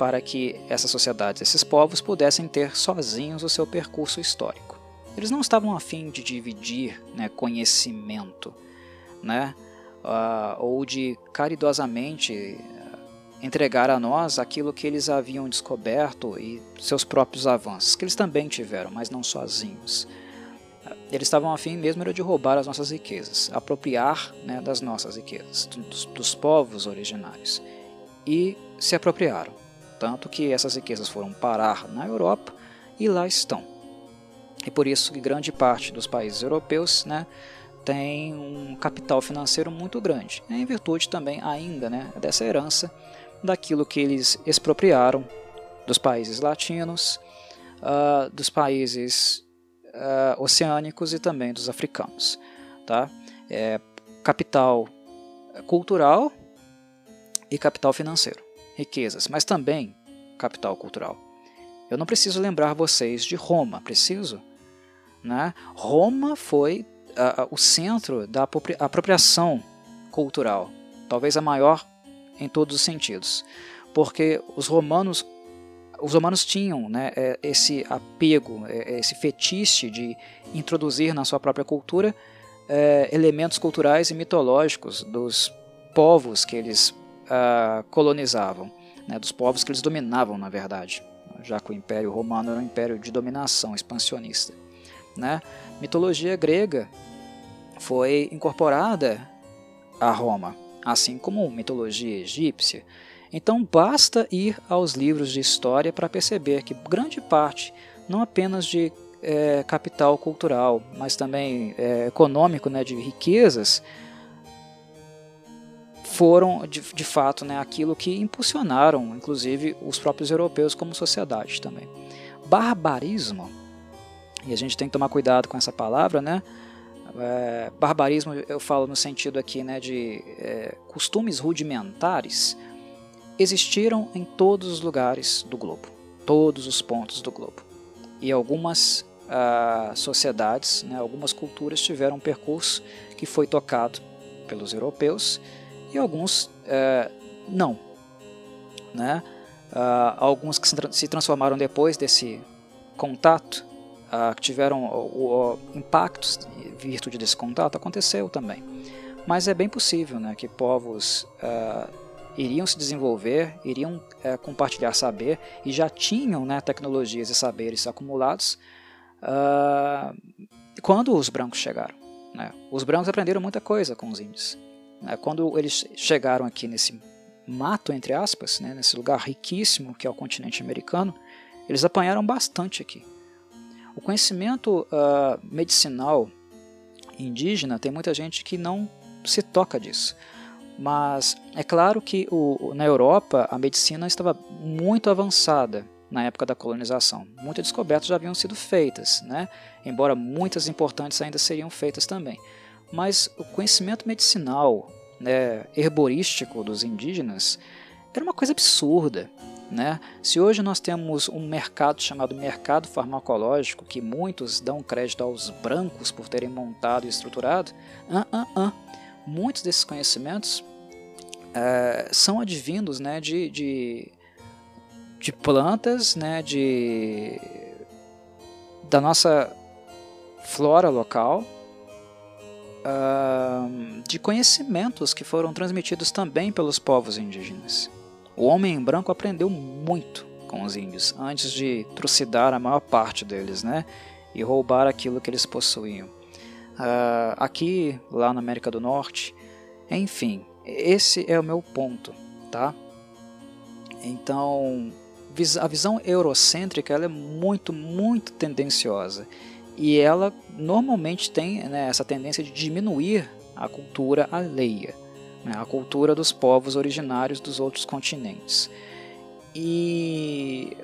Speaker 1: para que essas sociedades, esses povos, pudessem ter sozinhos o seu percurso histórico. Eles não estavam afim de dividir né, conhecimento, né, uh, ou de caridosamente eh, entregar a nós aquilo que eles haviam descoberto e seus próprios avanços, que eles também tiveram, mas não sozinhos. Eles estavam afim mesmo era de roubar as nossas riquezas, apropriar né, das nossas riquezas, dos, dos povos originários. E se apropriaram. Tanto que essas riquezas foram parar na Europa e lá estão. E por isso que grande parte dos países europeus né, tem um capital financeiro muito grande, em virtude também ainda né, dessa herança daquilo que eles expropriaram dos países latinos, uh, dos países uh, oceânicos e também dos africanos. Tá? É, capital cultural e capital financeiro, riquezas, mas também capital cultural. Eu não preciso lembrar vocês de Roma, preciso? Né? Roma foi uh, o centro da apropriação cultural, talvez a maior em todos os sentidos, porque os romanos os romanos tinham né, é, esse apego, é, esse fetiche de introduzir na sua própria cultura é, elementos culturais e mitológicos dos povos que eles uh, colonizavam, né, dos povos que eles dominavam, na verdade, já que o Império Romano era um império de dominação expansionista. Né? Mitologia grega foi incorporada a Roma, assim como mitologia egípcia, então basta ir aos livros de história para perceber que grande parte, não apenas de é, capital cultural, mas também é, econômico, né, de riquezas, foram de, de fato né, aquilo que impulsionaram, inclusive, os próprios europeus como sociedade também. Barbarismo, e a gente tem que tomar cuidado com essa palavra, né? É, barbarismo eu falo no sentido aqui né, de é, costumes rudimentares existiram em todos os lugares do globo, todos os pontos do globo. E algumas uh, sociedades, né, algumas culturas tiveram um percurso que foi tocado pelos europeus e alguns uh, não. Né? Uh, alguns que se transformaram depois desse contato, uh, que tiveram o, o, impactos em virtude desse contato, aconteceu também. Mas é bem possível né, que povos uh, iriam se desenvolver, iriam é, compartilhar saber e já tinham né, tecnologias e saberes acumulados quando os brancos chegaram. Né? Os brancos aprenderam muita coisa com os índios. Né? Quando eles chegaram aqui nesse mato, entre aspas, né, nesse lugar riquíssimo que é o continente americano, eles apanharam bastante aqui. O conhecimento uh, medicinal indígena tem muita gente que não se toca disso. Mas é claro que o, na Europa a medicina estava muito avançada na época da colonização. Muitas descobertas já haviam sido feitas, né? embora muitas importantes ainda seriam feitas também. Mas o conhecimento medicinal, né, herborístico dos indígenas era uma coisa absurda. Né? Se hoje nós temos um mercado chamado mercado farmacológico, que muitos dão crédito aos brancos por terem montado e estruturado, uh, uh, uh, muitos desses conhecimentos é, são advindos né, de, de, de plantas, né, de, da nossa flora local, uh, de conhecimentos que foram transmitidos também pelos povos indígenas. O homem branco aprendeu muito com os índios antes de trucidar a maior parte deles, né, e roubar aquilo que eles possuíam. Uh, aqui, lá na América do Norte, enfim, esse é o meu ponto, tá? Então, a visão eurocêntrica ela é muito, muito tendenciosa e ela normalmente tem né, essa tendência de diminuir a cultura alheia, né, a cultura dos povos originários dos outros continentes. E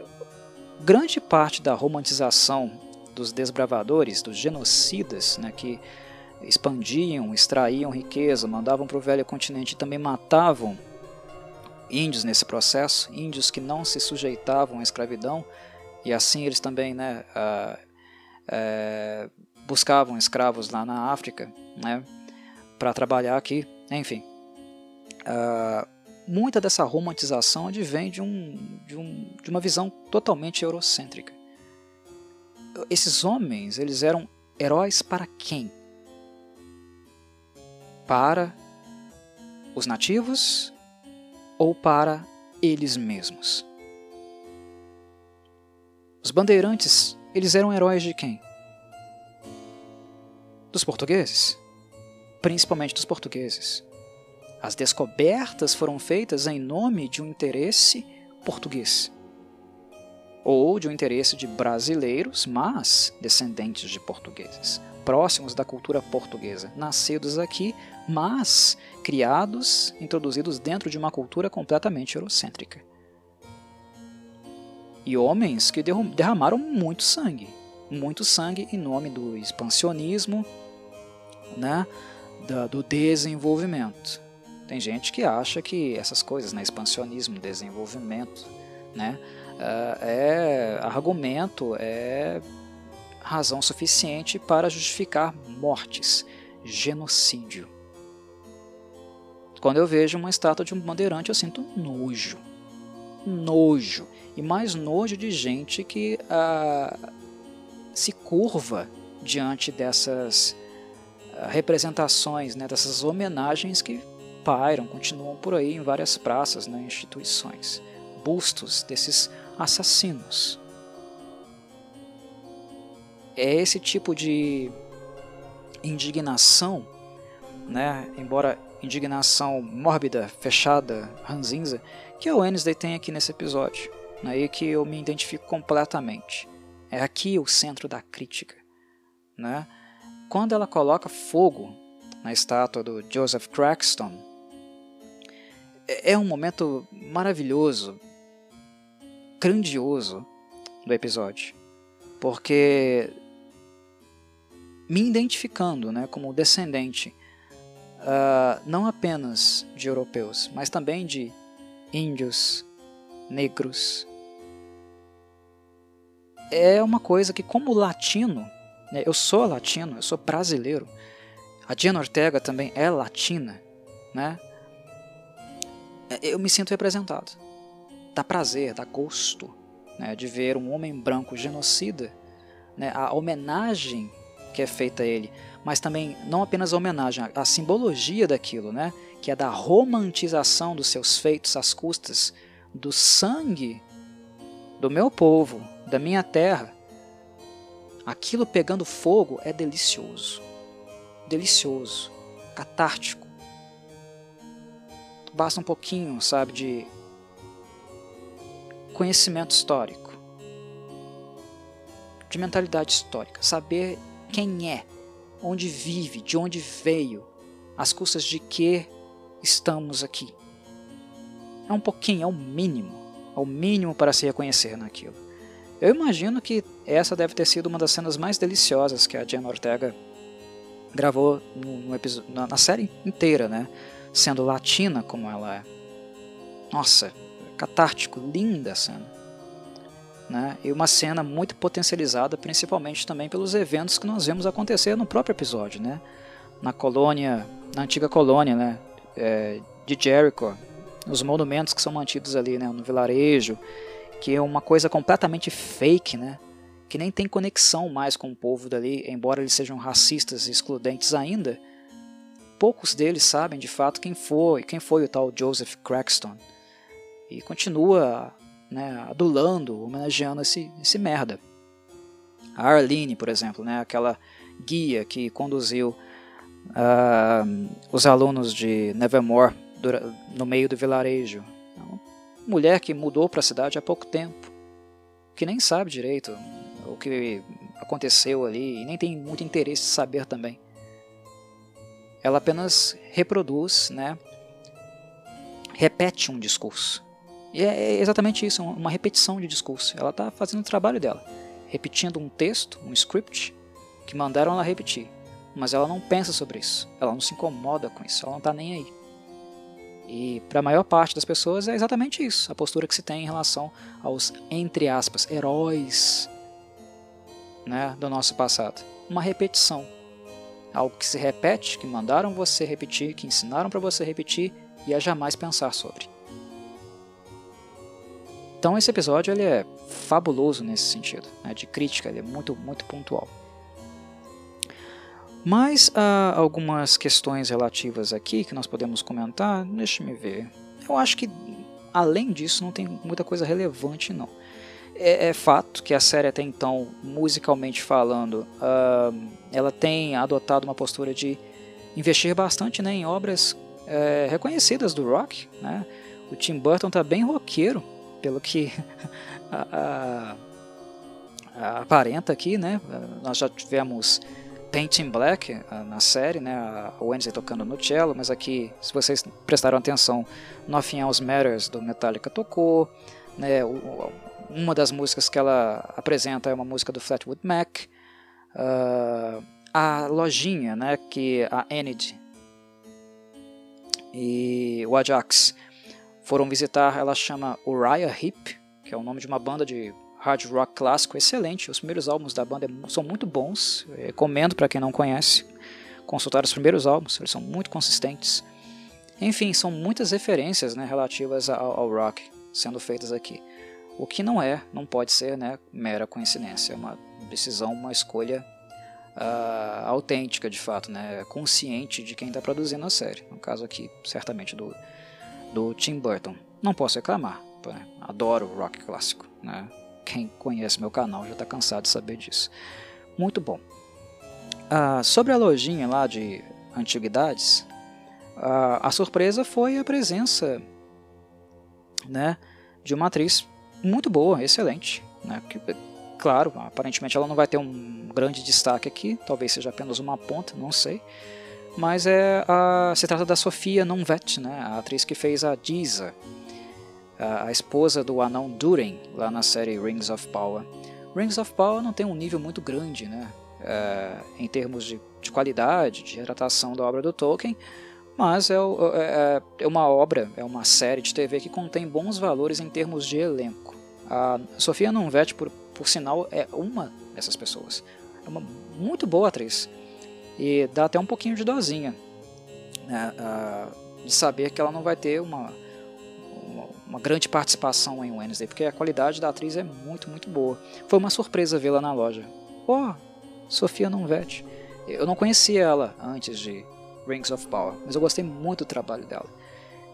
Speaker 1: grande parte da romantização dos desbravadores, dos genocidas, né, que expandiam, extraíam riqueza, mandavam para o velho continente e também matavam índios nesse processo, índios que não se sujeitavam à escravidão, e assim eles também né, uh, buscavam escravos lá na África né, para trabalhar aqui, enfim. Uh, muita dessa romantização advém de, um, de, um, de uma visão totalmente eurocêntrica. Esses homens, eles eram heróis para quem? para os nativos ou para eles mesmos. Os bandeirantes, eles eram heróis de quem? Dos portugueses, principalmente dos portugueses. As descobertas foram feitas em nome de um interesse português ou de um interesse de brasileiros, mas descendentes de portugueses próximos da cultura portuguesa, nascidos aqui, mas criados, introduzidos dentro de uma cultura completamente eurocêntrica. E homens que derramaram muito sangue, muito sangue em nome do expansionismo, né, do desenvolvimento. Tem gente que acha que essas coisas, né, expansionismo, desenvolvimento, né, é argumento, é razão suficiente para justificar mortes, genocídio. Quando eu vejo uma estátua de um bandeirante, eu sinto nojo. Nojo. E mais nojo de gente que ah, se curva diante dessas ah, representações, né, dessas homenagens que pairam, continuam por aí em várias praças, né, instituições. Bustos desses assassinos é esse tipo de indignação, né, embora indignação mórbida, fechada, ranzinza, que a Wednesday tem aqui nesse episódio, né, e que eu me identifico completamente. É aqui o centro da crítica. Né? Quando ela coloca fogo na estátua do Joseph Crackston, é, é um momento maravilhoso, grandioso do episódio, porque me identificando né, como descendente uh, não apenas de europeus, mas também de índios, negros. É uma coisa que, como latino, né, eu sou latino, eu sou brasileiro, a Diana Ortega também é latina, né? Eu me sinto representado. Dá prazer, dá gosto né, de ver um homem branco genocida, né, a homenagem que é feita a ele, mas também não apenas a homenagem, a simbologia daquilo, né? que é da romantização dos seus feitos às custas do sangue do meu povo, da minha terra. Aquilo pegando fogo é delicioso. Delicioso, catártico. Basta um pouquinho, sabe, de conhecimento histórico, de mentalidade histórica, saber quem é, onde vive, de onde veio, às custas de que estamos aqui. É um pouquinho, é o mínimo, é o mínimo para se reconhecer naquilo. Eu imagino que essa deve ter sido uma das cenas mais deliciosas que a Diana Ortega gravou no, no episódio, na, na série inteira, né? Sendo latina como ela é. Nossa, catártico, linda a cena né? e uma cena muito potencializada, principalmente também pelos eventos que nós vemos acontecer no próprio episódio, né? na colônia, na antiga colônia né? É, de Jericho, os monumentos que são mantidos ali né, no vilarejo, que é uma coisa completamente fake, né? que nem tem conexão mais com o povo dali, embora eles sejam racistas e excludentes ainda, poucos deles sabem de fato quem foi, quem foi o tal Joseph Crackston. E continua né, adulando, homenageando esse, esse merda. A Arlene, por exemplo, né, aquela guia que conduziu uh, os alunos de Nevermore no meio do vilarejo. É uma mulher que mudou para a cidade há pouco tempo, que nem sabe direito o que aconteceu ali e nem tem muito interesse em saber também. Ela apenas reproduz, né, repete um discurso. E é exatamente isso, uma repetição de discurso. Ela está fazendo o trabalho dela, repetindo um texto, um script, que mandaram ela repetir. Mas ela não pensa sobre isso, ela não se incomoda com isso, ela não está nem aí. E para a maior parte das pessoas é exatamente isso, a postura que se tem em relação aos, entre aspas, heróis né, do nosso passado. Uma repetição. Algo que se repete, que mandaram você repetir, que ensinaram para você repetir e a jamais pensar sobre. Então esse episódio ele é fabuloso nesse sentido, né, de crítica, ele é muito, muito pontual. Mas há algumas questões relativas aqui que nós podemos comentar, deixa-me ver. Eu acho que além disso não tem muita coisa relevante não é, é, fato que a série até então, musicalmente falando, uh, ela tem adotado uma postura de investir bastante né, em obras é, reconhecidas do rock. Né? O Tim Burton está bem roqueiro, pelo que [laughs] aparenta aqui. Né? Nós já tivemos Painting Black na série, né? a Wednesday tocando no cello, mas aqui, se vocês prestaram atenção, Nothing Else Matters do Metallica tocou. Né, uma das músicas que ela apresenta é uma música do Flatwood Mac. Uh, a lojinha, né, que a Enid e o Ajax foram visitar, ela chama Uriah Heep, que é o nome de uma banda de hard rock clássico excelente. Os primeiros álbuns da banda são muito bons, Eu recomendo para quem não conhece consultar os primeiros álbuns, eles são muito consistentes. Enfim, são muitas referências né, relativas ao, ao rock sendo feitas aqui. O que não é, não pode ser né, mera coincidência, é uma decisão, uma escolha uh, autêntica de fato, né, consciente de quem está produzindo a série. No caso aqui, certamente do, do Tim Burton. Não posso reclamar, né, adoro rock clássico. Né? Quem conhece meu canal já está cansado de saber disso. Muito bom. Uh, sobre a lojinha lá de antiguidades, a surpresa foi a presença né, de uma atriz muito boa, excelente. Né? Que, claro, aparentemente ela não vai ter um grande destaque aqui, talvez seja apenas uma ponta, não sei. Mas é a, se trata da Sofia Nonvet, né? a atriz que fez a Giza, a, esposa do anão Durin, lá na série Rings of Power. Rings of Power não tem um nível muito grande, né? É, em termos de, de, qualidade, de retratação da obra do Tolkien, mas é, é, é, uma obra, é uma série de TV que contém bons valores em termos de elenco. A Sofia Nunvet, por, por sinal, é uma dessas pessoas. É uma muito boa atriz. E dá até um pouquinho de dozinha né, de saber que ela não vai ter uma, uma, grande participação em Wednesday, porque a qualidade da atriz é muito, muito boa. Foi uma surpresa vê-la na loja. Oh, Sofia Nunvet. Eu não conhecia ela antes de Rings of Power, mas eu gostei muito do trabalho dela.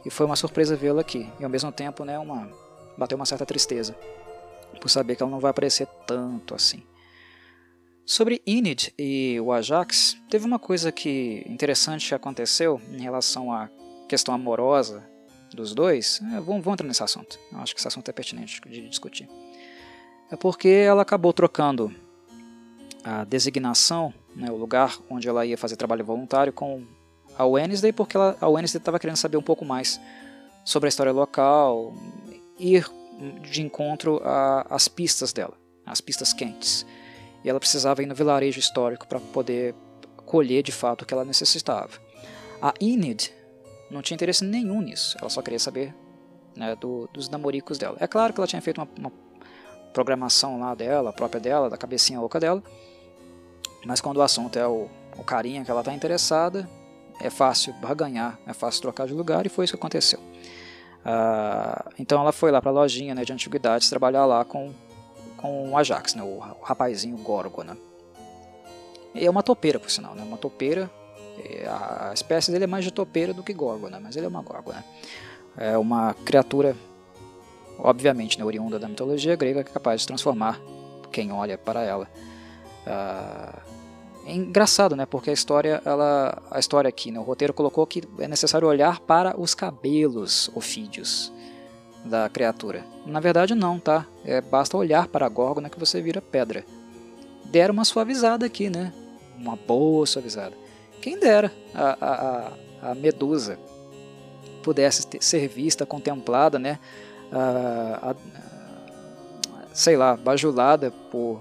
Speaker 1: E foi uma surpresa vê-la aqui. E ao mesmo tempo, né, uma bateu uma certa tristeza por saber que ela não vai aparecer tanto assim. Sobre Enid e o Ajax, teve uma coisa que interessante que aconteceu em relação à questão amorosa dos dois. É, vamos, vamos entrar nesse assunto. Eu acho que esse assunto é pertinente de discutir. É porque ela acabou trocando a designação, né, o lugar onde ela ia fazer trabalho voluntário, com a Wednesday, porque ela, a Wednesday estava querendo saber um pouco mais sobre a história local, ir de encontro às pistas dela, as pistas quentes. E ela precisava ir no vilarejo histórico para poder colher de fato o que ela necessitava. A Enid não tinha interesse nenhum nisso, ela só queria saber né, do, dos namoricos dela. É claro que ela tinha feito uma, uma programação lá dela, própria dela, da cabecinha louca dela, mas quando o assunto é o, o carinha que ela está interessada, é fácil barganhar, é fácil trocar de lugar, e foi isso que aconteceu. Uh, então ela foi lá para a lojinha né, de antiguidades trabalhar lá com, com o Ajax, né, o, o rapazinho Gorgo. Né. E é uma topeira, por sinal, né, uma topeira. A, espécie dele é mais de topeira do que Gorgo, né, mas ele é uma Gorgo. Né. É uma criatura, obviamente, né, oriunda da mitologia grega, que é capaz de transformar quem olha para ela. Uh, é engraçado, né? Porque a história, ela, a história aqui, né? o roteiro colocou que é necessário olhar para os cabelos ofídeos da criatura. Na verdade, não, tá? É, basta olhar para a górgona que você vira pedra. Deram uma suavizada aqui, né? Uma boa suavizada. Quem dera a, a, a Medusa pudesse ter, ser vista, contemplada, né? A, sei lá, bajulada por,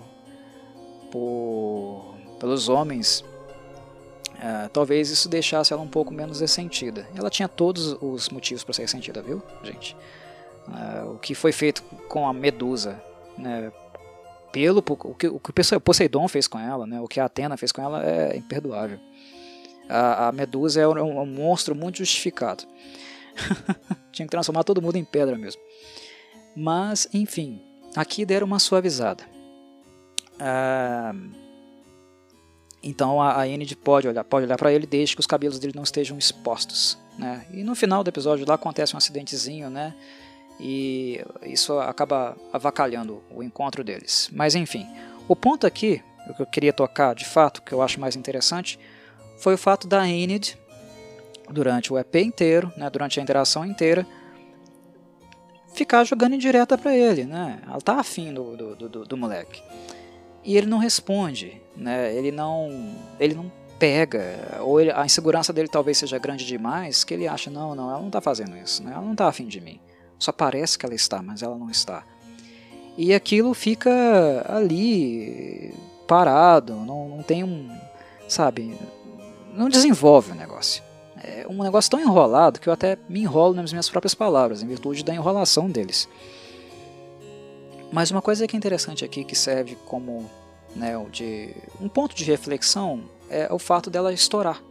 Speaker 1: por pelos homens, uh, talvez isso deixasse ela um pouco menos ressentida. Ela tinha todos os motivos para ser ressentida, viu, gente? Uh, o que foi feito com a Medusa, né, pelo o que, o que o Poseidon fez com ela, né, o que a Atena fez com ela é imperdoável. A, a Medusa é um, um, monstro muito justificado. [laughs] Tinha que transformar todo mundo em pedra mesmo. Mas, enfim, aqui deram uma suavizada. Uh, então a, a Enid pode olhar, pode olhar para ele desde que os cabelos dele não estejam expostos. Né? E no final do episódio lá acontece um acidentezinho, né? E isso acaba avacalhando o encontro deles. Mas enfim, o ponto aqui, o que eu queria tocar de fato, que eu acho mais interessante, foi o fato da Enid, durante o EP inteiro, né, durante a interação inteira, ficar jogando indireta para ele. Né? Ela tá afim do, do, do, do moleque e ele não responde, né? Ele não, ele não pega, ou ele, a insegurança dele talvez seja grande demais, que ele acha não, não, ela não está fazendo isso, né? Ela não está afim de mim. Só parece que ela está, mas ela não está. E aquilo fica ali parado, não, não tem um, sabe, não desenvolve o negócio. É um negócio tão enrolado que eu até me enrolo nas minhas próprias palavras, em virtude da enrolação deles. Mas uma coisa que é interessante aqui, que serve como né, de, um ponto de reflexão, é o fato dela estourar.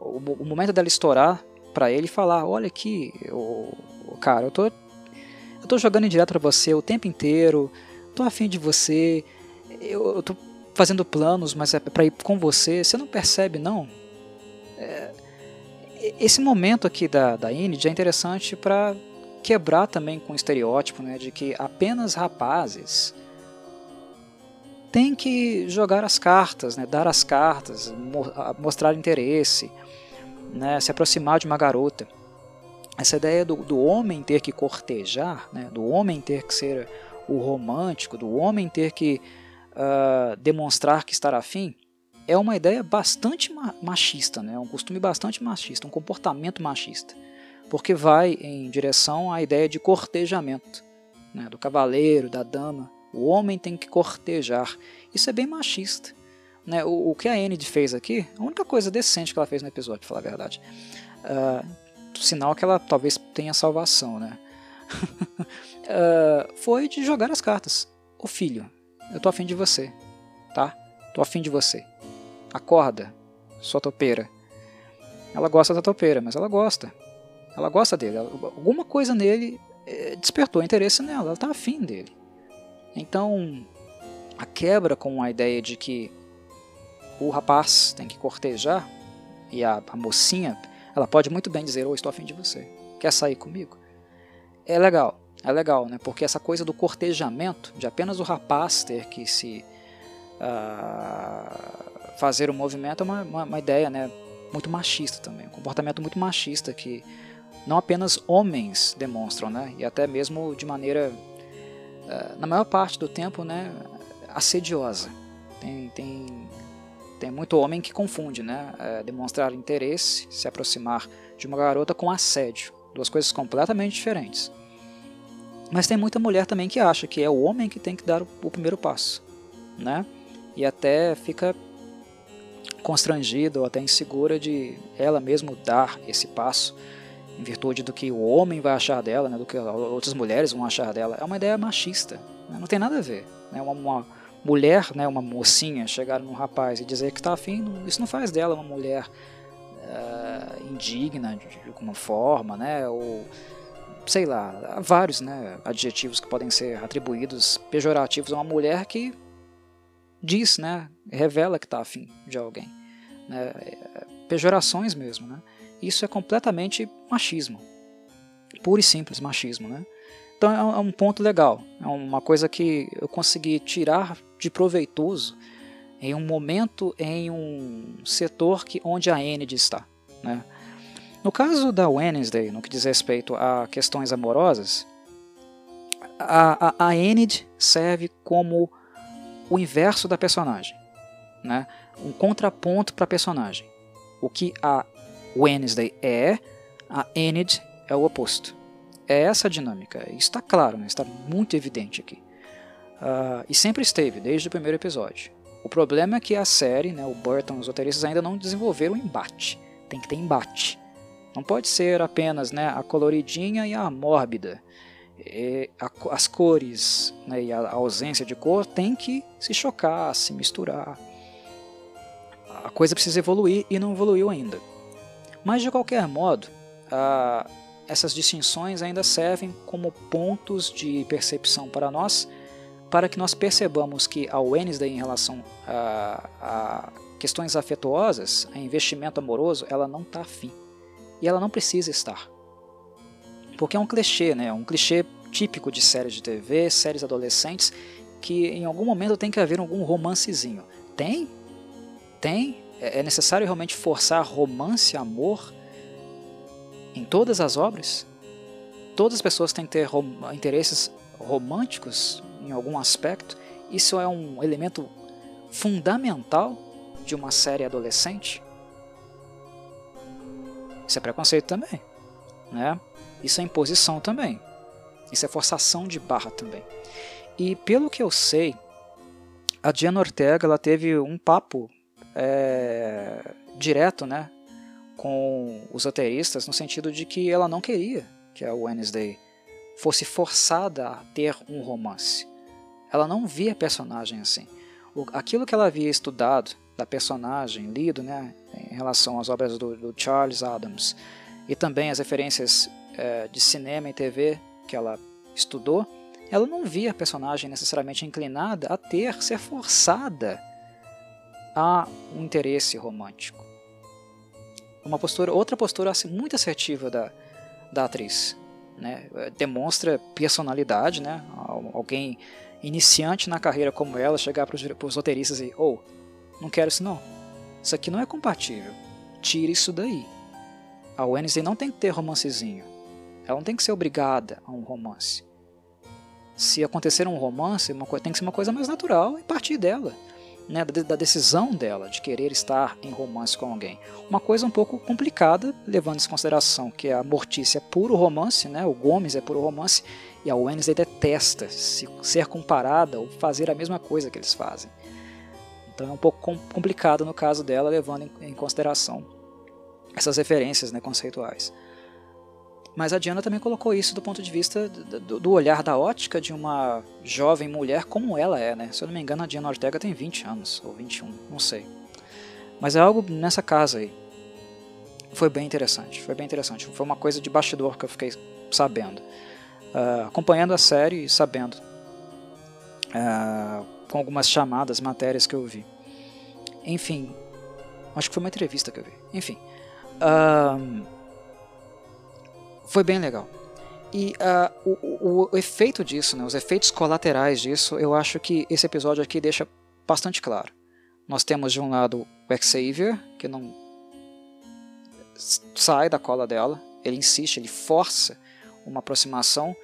Speaker 1: O, o momento dela estourar para ele falar: Olha aqui, eu, cara, eu tô, eu tô jogando em direto para você o tempo inteiro, tô afim de você, eu, eu tô fazendo planos, mas é para ir com você, você não percebe, não? É, esse momento aqui da, da Inid é interessante para quebrar também com o estereótipo né, de que apenas rapazes têm que jogar as cartas, né, dar as cartas, mo mostrar interesse, né, se aproximar de uma garota. Essa ideia do, do homem ter que cortejar, né, do homem ter que ser o romântico, do homem ter que uh, demonstrar que está afim, é uma ideia bastante machista, né, um costume bastante machista, um comportamento machista porque vai em direção à ideia de cortejamento, né, do cavaleiro, da dama. O homem tem que cortejar. Isso é bem machista. Né? O, o que a Enid fez aqui, a única coisa decente que ela fez no episódio, para falar a verdade, uh, sinal que ela talvez tenha salvação, né? uh, [laughs] foi de jogar as cartas. Ô filho, eu tô afim de você, tá? Tô afim de você. Acorda, sua topeira. Ela gosta da topeira, mas ela gosta. Ela gosta dele. Alguma coisa nele é, despertou interesse nela. Ela está afim dele. Então, a quebra com a ideia de que o rapaz tem que cortejar e a, a mocinha, ela pode muito bem dizer: oh, estou afim de você. Quer sair comigo? É legal. É legal, né? Porque essa coisa do cortejamento, de apenas o rapaz ter que se uh, fazer o movimento, é uma, uma, uma ideia, né? Muito machista também, um comportamento muito machista que não apenas homens demonstram, né? E até mesmo de maneira, uh, na maior parte do tempo, né? Assediosa. Tem, tem, tem muito homem que confunde, né? Uh, demonstrar interesse, se aproximar de uma garota com assédio. Duas coisas completamente diferentes. Mas tem muita mulher também que acha que é o homem que tem que dar o, primeiro passo, né? E até fica constrangida ou até insegura de ela mesmo dar esse passo em virtude do que o homem vai achar dela, né, do que outras mulheres vão achar dela, é uma ideia machista. Né, não tem nada a ver. Né, uma, uma, mulher, né, uma mocinha, chegar num rapaz e dizer que está afim, isso não faz dela uma mulher uh, indigna de alguma forma, né? Ou sei lá, há vários né, adjetivos que podem ser atribuídos pejorativos a uma mulher que diz, né, revela que está afim de alguém. Né, pejorações mesmo. Né? Isso é completamente machismo. Puro e simples machismo. Né? Então é um ponto legal, é uma coisa que eu consegui tirar de proveitoso em um momento, em um setor que, onde a Enid está. Né? No caso da Wednesday, no que diz respeito a questões amorosas, a, a, a Enid serve como o inverso da personagem, né? um contraponto para a personagem. O que a Wednesday é, a Enid é o oposto. É essa a dinâmica. Está claro, né? está muito evidente aqui. Uh, e sempre esteve, desde o primeiro episódio. O problema é que a série, né, o Burton, os roteiristas ainda não desenvolveram o embate. Tem que ter embate. Não pode ser apenas né, a coloridinha e a mórbida. E a, as cores né, e a ausência de cor tem que se chocar, se misturar. A coisa precisa evoluir e não evoluiu ainda. Mas de qualquer modo, a, essas distinções ainda servem como pontos de percepção para nós, para que nós percebamos que a Wednesday em relação a, a questões afetuosas, a investimento amoroso, ela não está afim e ela não precisa estar. Porque é um clichê, né? Um clichê típico de séries de TV, séries adolescentes, que em algum momento tem que haver algum romancezinho. Tem? Tem? É, é necessário realmente forçar romance, amor em todas as obras? Todas as pessoas têm que ter rom interesses românticos em algum aspecto? Isso é um elemento fundamental de uma série adolescente? Isso é preconceito também. Né? Isso é imposição também. Isso é forçação de barra também. E pelo que eu sei, a Diana Ortega ela teve um papo é, direto né, com os roteiristas, no sentido de que ela não queria que a Wednesday fosse forçada a ter um romance. Ela não via personagem assim. Aquilo que ela havia estudado da personagem, lido né, em relação às obras do, do Charles Adams e também as referências é, de cinema e TV que ela estudou, ela não via a personagem necessariamente inclinada a ter, ser forçada a um interesse romântico. Uma postura, outra postura assim, muito assertiva da, da atriz, né? demonstra personalidade, né? alguém iniciante na carreira como ela chegar para os roteiristas e ou oh, não quero isso não. Isso aqui não é compatível. Tire isso daí. A Wednesday não tem que ter romancezinho. Ela não tem que ser obrigada a um romance. Se acontecer um romance, uma tem que ser uma coisa mais natural e partir dela. Né, da decisão dela de querer estar em romance com alguém. Uma coisa um pouco complicada, levando em consideração que a Mortícia é puro romance, né, o Gomes é puro romance, e a Wednesday detesta se, ser comparada ou fazer a mesma coisa que eles fazem. Então é um pouco complicado no caso dela, levando em consideração essas referências né, conceituais. Mas a Diana também colocou isso do ponto de vista do, do, olhar da ótica de uma jovem mulher como ela é, né? Se eu não me engano, a Diana Ortega tem 20 anos, ou 21, não sei. Mas é algo nessa casa aí. Foi bem interessante, foi bem interessante. Foi uma coisa de bastidor que eu fiquei sabendo. Uh, acompanhando a série e sabendo. Uh, com algumas chamadas, matérias que eu vi. Enfim, acho que foi uma entrevista que eu vi. Enfim, um, foi bem legal. E uh, o, o, o, efeito disso, né, os efeitos colaterais disso, eu acho que esse episódio aqui deixa bastante claro. Nós temos de um lado o Xavier, que não sai da cola dela, ele insiste, ele força uma aproximação,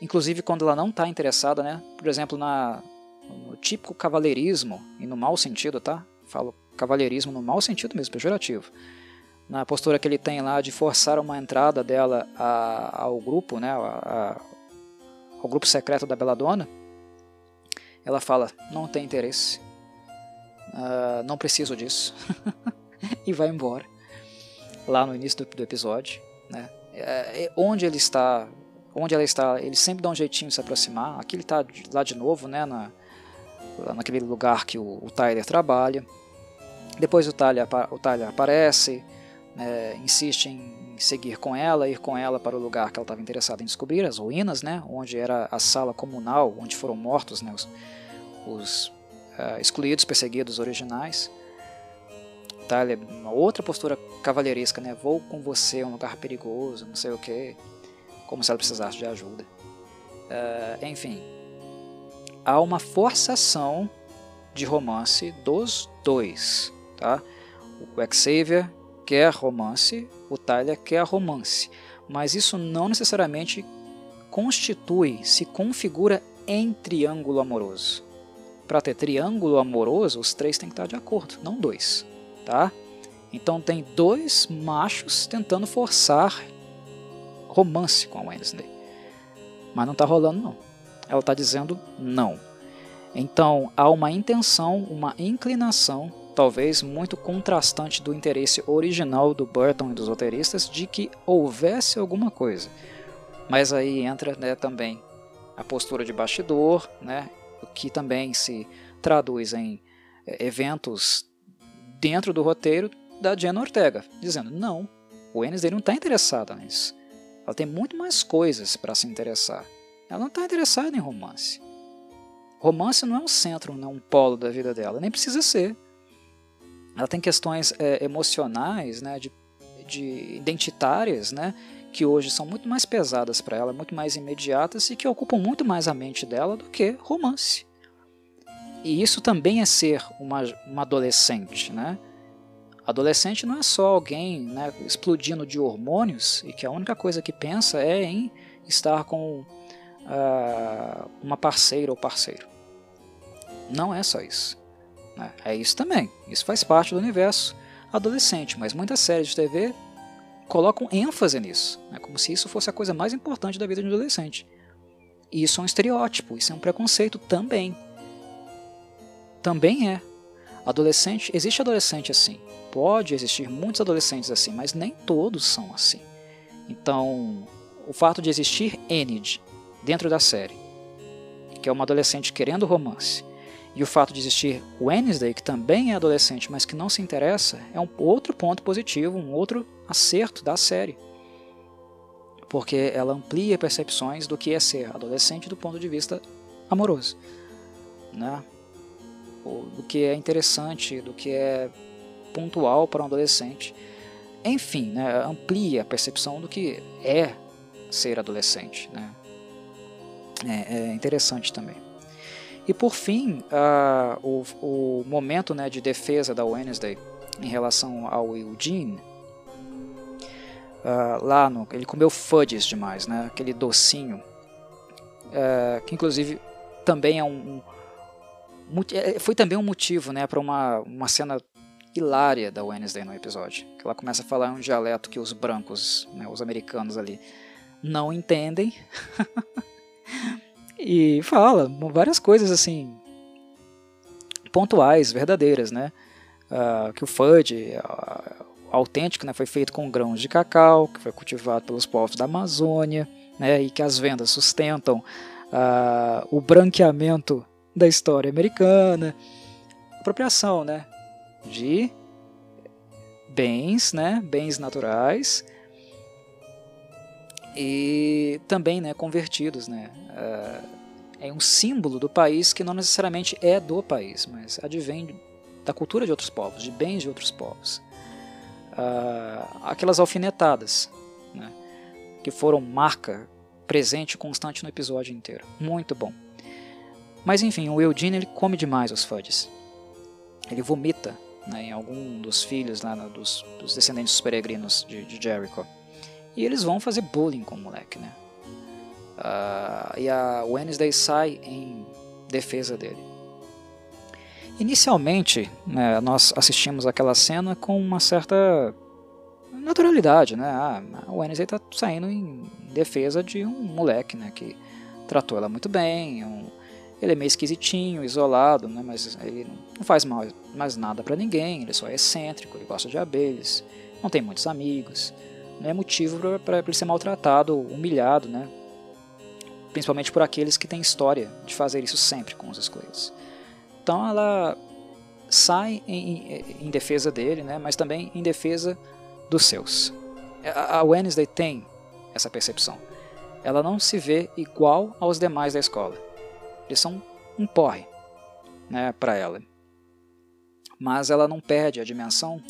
Speaker 1: inclusive quando ela não está interessada, né? Por exemplo, na, no típico cavalheirismo, e no mau sentido, tá? Falo cavalheirismo no mau sentido mesmo, pejorativo. Na postura que ele tem lá de forçar uma entrada dela a, ao grupo, né? A, a, ao grupo secreto da Beladona, ela fala: Não tem interesse, uh, não preciso disso, [laughs] e vai embora. Lá no início do, do episódio, né? É, é onde ele está, onde ela está, ele sempre dá um jeitinho de se aproximar. Aqui ele está lá de novo, né? Na, naquele lugar que o, o Tyler trabalha. Depois o Tyler, o Tyler aparece, né, insiste em seguir com ela, ir com ela para o lugar que ela estava interessada em descobrir, as ruínas, né, onde era a sala comunal, onde foram mortos né, os, os uh, excluídos, perseguidos originais. É uma outra postura cavalheiresca, né? Vou com você a um lugar perigoso, não sei o que, como se ela precisasse de ajuda. Uh, enfim, há uma forçação de romance dos dois, tá? O Xavier quer romance, o Tyler quer romance, mas isso não necessariamente constitui, se configura em triângulo amoroso. Para ter triângulo amoroso, os três têm que estar de acordo, não dois, tá? Então tem dois machos tentando forçar romance com a Wednesday, mas não está rolando não. Ela está dizendo não. Então há uma intenção, uma inclinação, talvez muito contrastante do interesse original do Burton e dos roteiristas de que houvesse alguma coisa. Mas aí entra né, também a postura de bastidor, né, o que também se traduz em é, eventos dentro do roteiro da Jenna Ortega, dizendo: não, o Wednesday não está interessada nisso. Ela tem muito mais coisas para se interessar. Ela não está interessada em romance. Romance não é um centro, não é um polo da vida dela, nem precisa ser. Ela tem questões é, emocionais, né, de, de identitárias, né, que hoje são muito mais pesadas para ela, muito mais imediatas e que ocupam muito mais a mente dela do que romance. E isso também é ser uma, uma adolescente, né? Adolescente não é só alguém né, explodindo de hormônios e que a única coisa que pensa é em estar com uh, uma parceira ou parceiro. Não é só isso. Né? É isso também. Isso faz parte do universo adolescente, mas muitas séries de TV colocam ênfase nisso, né? como se isso fosse a coisa mais importante da vida de um adolescente. E isso é um estereótipo, isso é um preconceito também. Também é. Adolescente, existe adolescente assim. Pode existir muitos adolescentes assim, mas nem todos são assim. Então, o fato de existir Enid dentro da série, que é uma adolescente querendo romance, e o fato de existir Wednesday, que também é adolescente, mas que não se interessa, é um outro ponto positivo, um outro acerto da série. Porque ela amplia percepções do que é ser adolescente do ponto de vista amoroso. Né? Do que é interessante, do que é pontual para um adolescente. Enfim, né? amplia a percepção do que é ser adolescente. Né? É, é interessante também. E por fim, uh, o, o momento né, de defesa da Wednesday em relação ao Eugene, uh, lá no, ele comeu fudges demais, né, aquele docinho, uh, que inclusive também é um, um é, foi também um motivo né, para uma, uma cena hilária da Wednesday no episódio. Que ela começa a falar um dialeto que os brancos, né, os americanos ali, não entendem. [laughs] E fala várias coisas assim pontuais, verdadeiras, né? Uh, que o fudge uh, autêntico né, foi feito com grãos de cacau, que foi cultivado pelos povos da Amazônia, né, e que as vendas sustentam uh, o branqueamento da história americana, apropriação, né, de bens, né, bens naturais e também, né, convertidos, né, uh, é um símbolo do país que não necessariamente é do país, mas advém da cultura de outros povos, de bens de outros povos. Uh, aquelas alfinetadas, né, que foram marca presente constante no episódio inteiro. Muito bom. Mas enfim, o Eugene ele come demais os fudges. Ele vomita né, em algum dos filhos lá, dos, dos, descendentes peregrinos de, de Jericho. E eles vão fazer bullying com o moleque, né? Uh, e a Wednesday sai em defesa dele. Inicialmente, né, nós assistimos aquela cena com uma certa naturalidade, né? Ah, a Wednesday está saindo em defesa de um moleque, né? Que tratou ela muito bem, um, ele é meio esquisitinho, isolado, né? Mas ele não faz mal, mais nada para ninguém, ele só é excêntrico, ele gosta de abelhas, não tem muitos amigos, não é motivo para ele ser maltratado, humilhado, né? principalmente por aqueles que têm história de fazer isso sempre com os excluídos. Então ela sai em, em defesa dele, né, mas também em defesa dos seus. A Wednesday tem essa percepção. Ela não se vê igual aos demais da escola. Eles são um porre né, para ela. Mas ela não perde a dimensão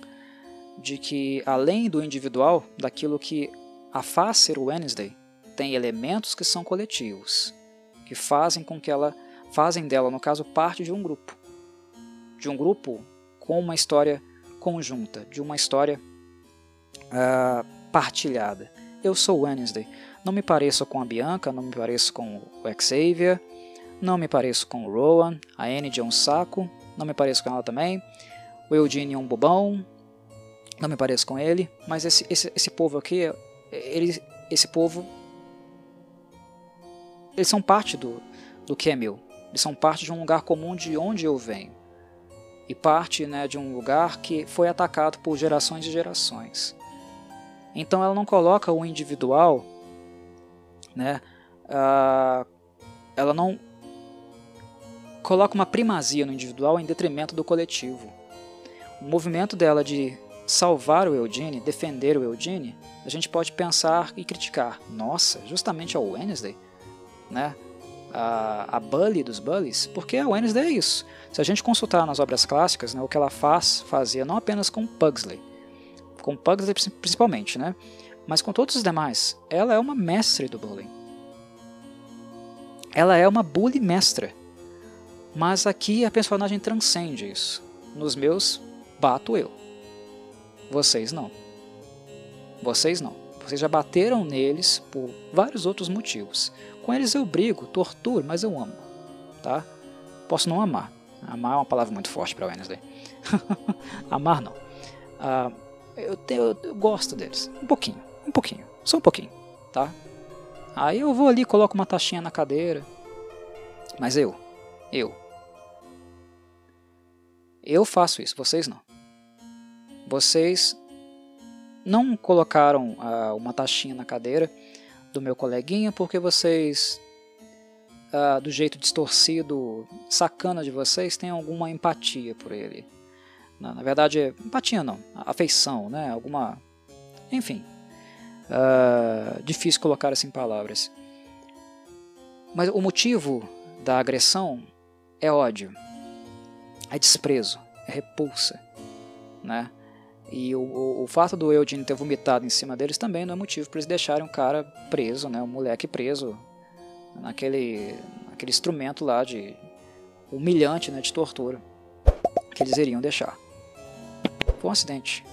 Speaker 1: de que, além do individual, daquilo que a faz ser Wednesday, tem elementos que são coletivos, que fazem com que ela fazem dela, no caso, parte de um grupo, de um grupo com uma história conjunta, de uma história uh, partilhada. Eu sou Wednesday. Não me pareço com a Bianca, não me pareço com o Xavier, não me pareço com Rowan, a Annie é um saco, não me pareço com ela também. O Eugene é um bobão, não me pareço com ele. Mas esse, esse, esse povo aqui, ele, esse povo, eles são parte do, do que é meu. Eles são parte de um lugar comum de onde eu venho. E parte né, de um lugar que foi atacado por gerações e gerações. Então ela não coloca o individual, né, uh, ela não coloca uma primazia no individual em detrimento do coletivo. O movimento dela de salvar o Eugene, defender o Eugene, a gente pode pensar e criticar. Nossa, justamente a Wednesday, né? A, a Bully dos Bullies, porque a Wednesday é isso. Se a gente consultar nas obras clássicas, né, o que ela faz, fazia não apenas com Pugsley, com Pugsley principalmente, né, mas com todos os demais, ela é uma mestre do bullying. Ela é uma bully mestra. Mas aqui a personagem transcende isso. Nos meus, bato eu. Vocês não. Vocês não. Vocês já bateram neles por vários outros motivos. Com eles eu brigo, torturo, mas eu amo. Tá? Posso não amar. Amar é uma palavra muito forte para Wednesday. [laughs] amar não. Ah, eu, eu, gosto deles. Um pouquinho. Um pouquinho. Só um pouquinho. Tá? Aí eu vou ali, coloco uma taxinha na cadeira. Mas eu, eu, eu faço isso, vocês não. Vocês não colocaram uh, uma taxinha na cadeira do meu coleguinha porque vocês, uh, do jeito distorcido, sacana de vocês, têm alguma empatia por ele. Na, na verdade, empatia não, afeição, né? Alguma. Enfim. Uh, difícil colocar assim em palavras. Mas o motivo da agressão é ódio é desprezo, é repulsa, né? E o, o, o, fato do Eugene ter vomitado em cima deles também não é motivo para eles deixarem o cara preso, né? O moleque preso naquele, naquele instrumento lá de humilhante, né? De tortura que eles iriam deixar. Foi um acidente.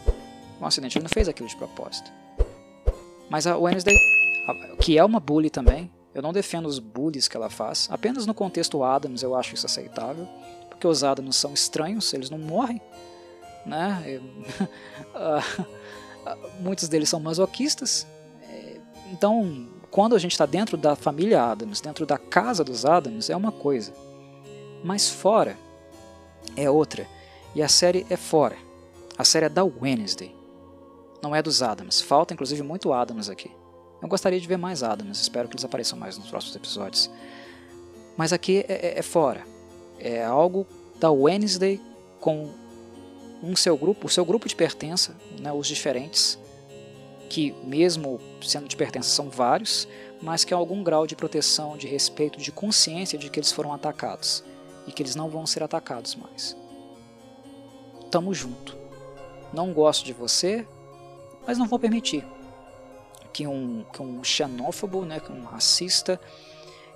Speaker 1: Um acidente. Ele não fez aquilo de propósito. Mas a Wednesday, que é uma bully também, eu não defendo os bullies que ela faz. Apenas no contexto Adams eu acho isso aceitável porque os Adams são estranhos, eles não morrem. Né? [laughs] Muitos deles são masoquistas. É, então, quando a gente está dentro da família Adams, dentro da casa dos Adams, é uma coisa. Mas fora é outra. E a série é fora. A série é da Wednesday. Não é dos Adams. Falta inclusive muito Adams aqui. Eu gostaria de ver mais Adams. Espero que eles apareçam mais nos próximos episódios. Mas aqui é, é, é fora é algo da Wednesday com um seu grupo, o seu grupo de pertença, né, os diferentes, que mesmo sendo de pertença são vários, mas que há algum grau de proteção, de respeito, de consciência de que eles foram atacados e que eles não vão ser atacados mais. Tamo junto. Não gosto de você, mas não vou permitir que um, que um xenófobo, né, que um racista,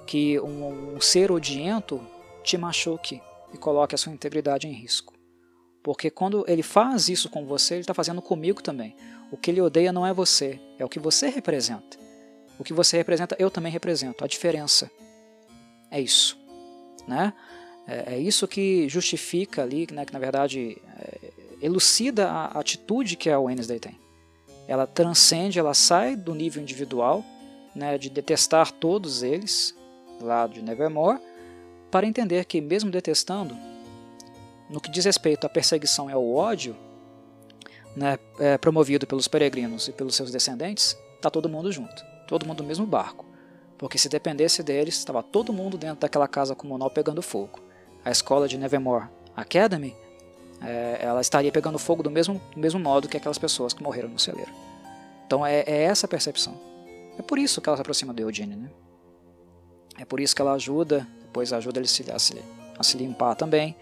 Speaker 1: que um, um ser odiento te machuque e coloque a sua integridade em risco. Porque quando ele faz isso com você, ele está fazendo comigo também. O que ele odeia não é você, é o que você representa. O que você representa, eu também represento. A diferença é isso. Né? É, é isso que justifica ali, né, que na verdade é, elucida a atitude que a Wednesday tem. Ela transcende, ela sai do nível individual, né, de detestar todos eles, lá de Nevermore, para entender que, mesmo detestando, no que diz respeito à perseguição e ao ódio, né, é, promovido pelos peregrinos e pelos seus descendentes, está todo mundo junto, todo mundo no mesmo barco. Porque se dependesse deles, estava todo mundo dentro daquela casa comunal pegando fogo. A escola de Nevermore Academy é, ela estaria pegando fogo do mesmo, do mesmo modo que aquelas pessoas que morreram no celeiro. Então é, é essa percepção. É por isso que ela se aproxima do Eugene, né? É por isso que ela ajuda, depois ajuda ele a se, a se limpar também.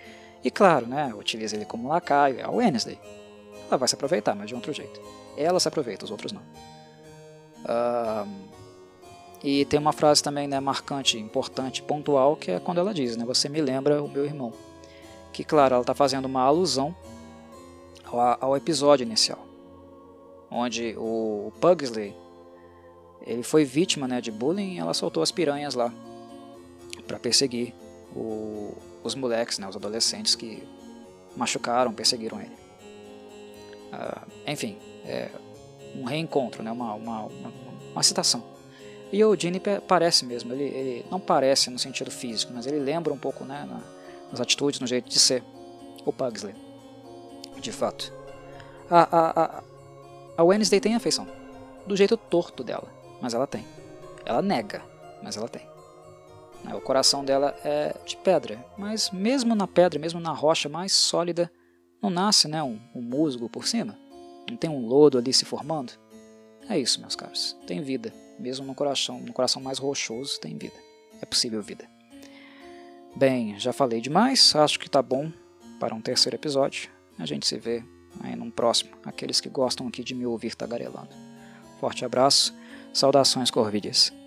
Speaker 1: E claro, né, utiliza ele como lacaio, é a Wednesday. Ela vai se aproveitar, mas de outro jeito. Ela se aproveita, os outros não. Uh, e tem uma frase também né, marcante, importante, pontual, que é quando ela diz, né, você me lembra o meu irmão. Que claro, ela está fazendo uma alusão ao, ao, episódio inicial, onde o, o Pugsley ele foi vítima né, de bullying e ela soltou as piranhas lá para perseguir o, os moleques, né, os adolescentes que machucaram, perseguiram ele. Uh, enfim, é um reencontro, né, uma, uma, uma, uma citação. E o Gene parece mesmo, ele, ele, não parece no sentido físico, mas ele lembra um pouco né, na, nas atitudes, no jeito de ser, o Pugsley, de fato. A, a, a, a Wednesday tem afeição, do jeito torto dela, mas ela tem. Ela nega, mas ela tem. Né? O coração dela é de pedra, mas mesmo na pedra, mesmo na rocha mais sólida, não nasce né, um, um musgo por cima? Não tem um lodo ali se formando? É isso, meus caros. Tem vida. Mesmo no coração, no coração mais rochoso, tem vida. É possível vida. Bem, já falei demais. Acho que tá bom para um terceiro episódio. A gente se vê aí num próximo. Aqueles que gostam aqui de me ouvir tagarelando. Forte abraço. Saudações, Corvides.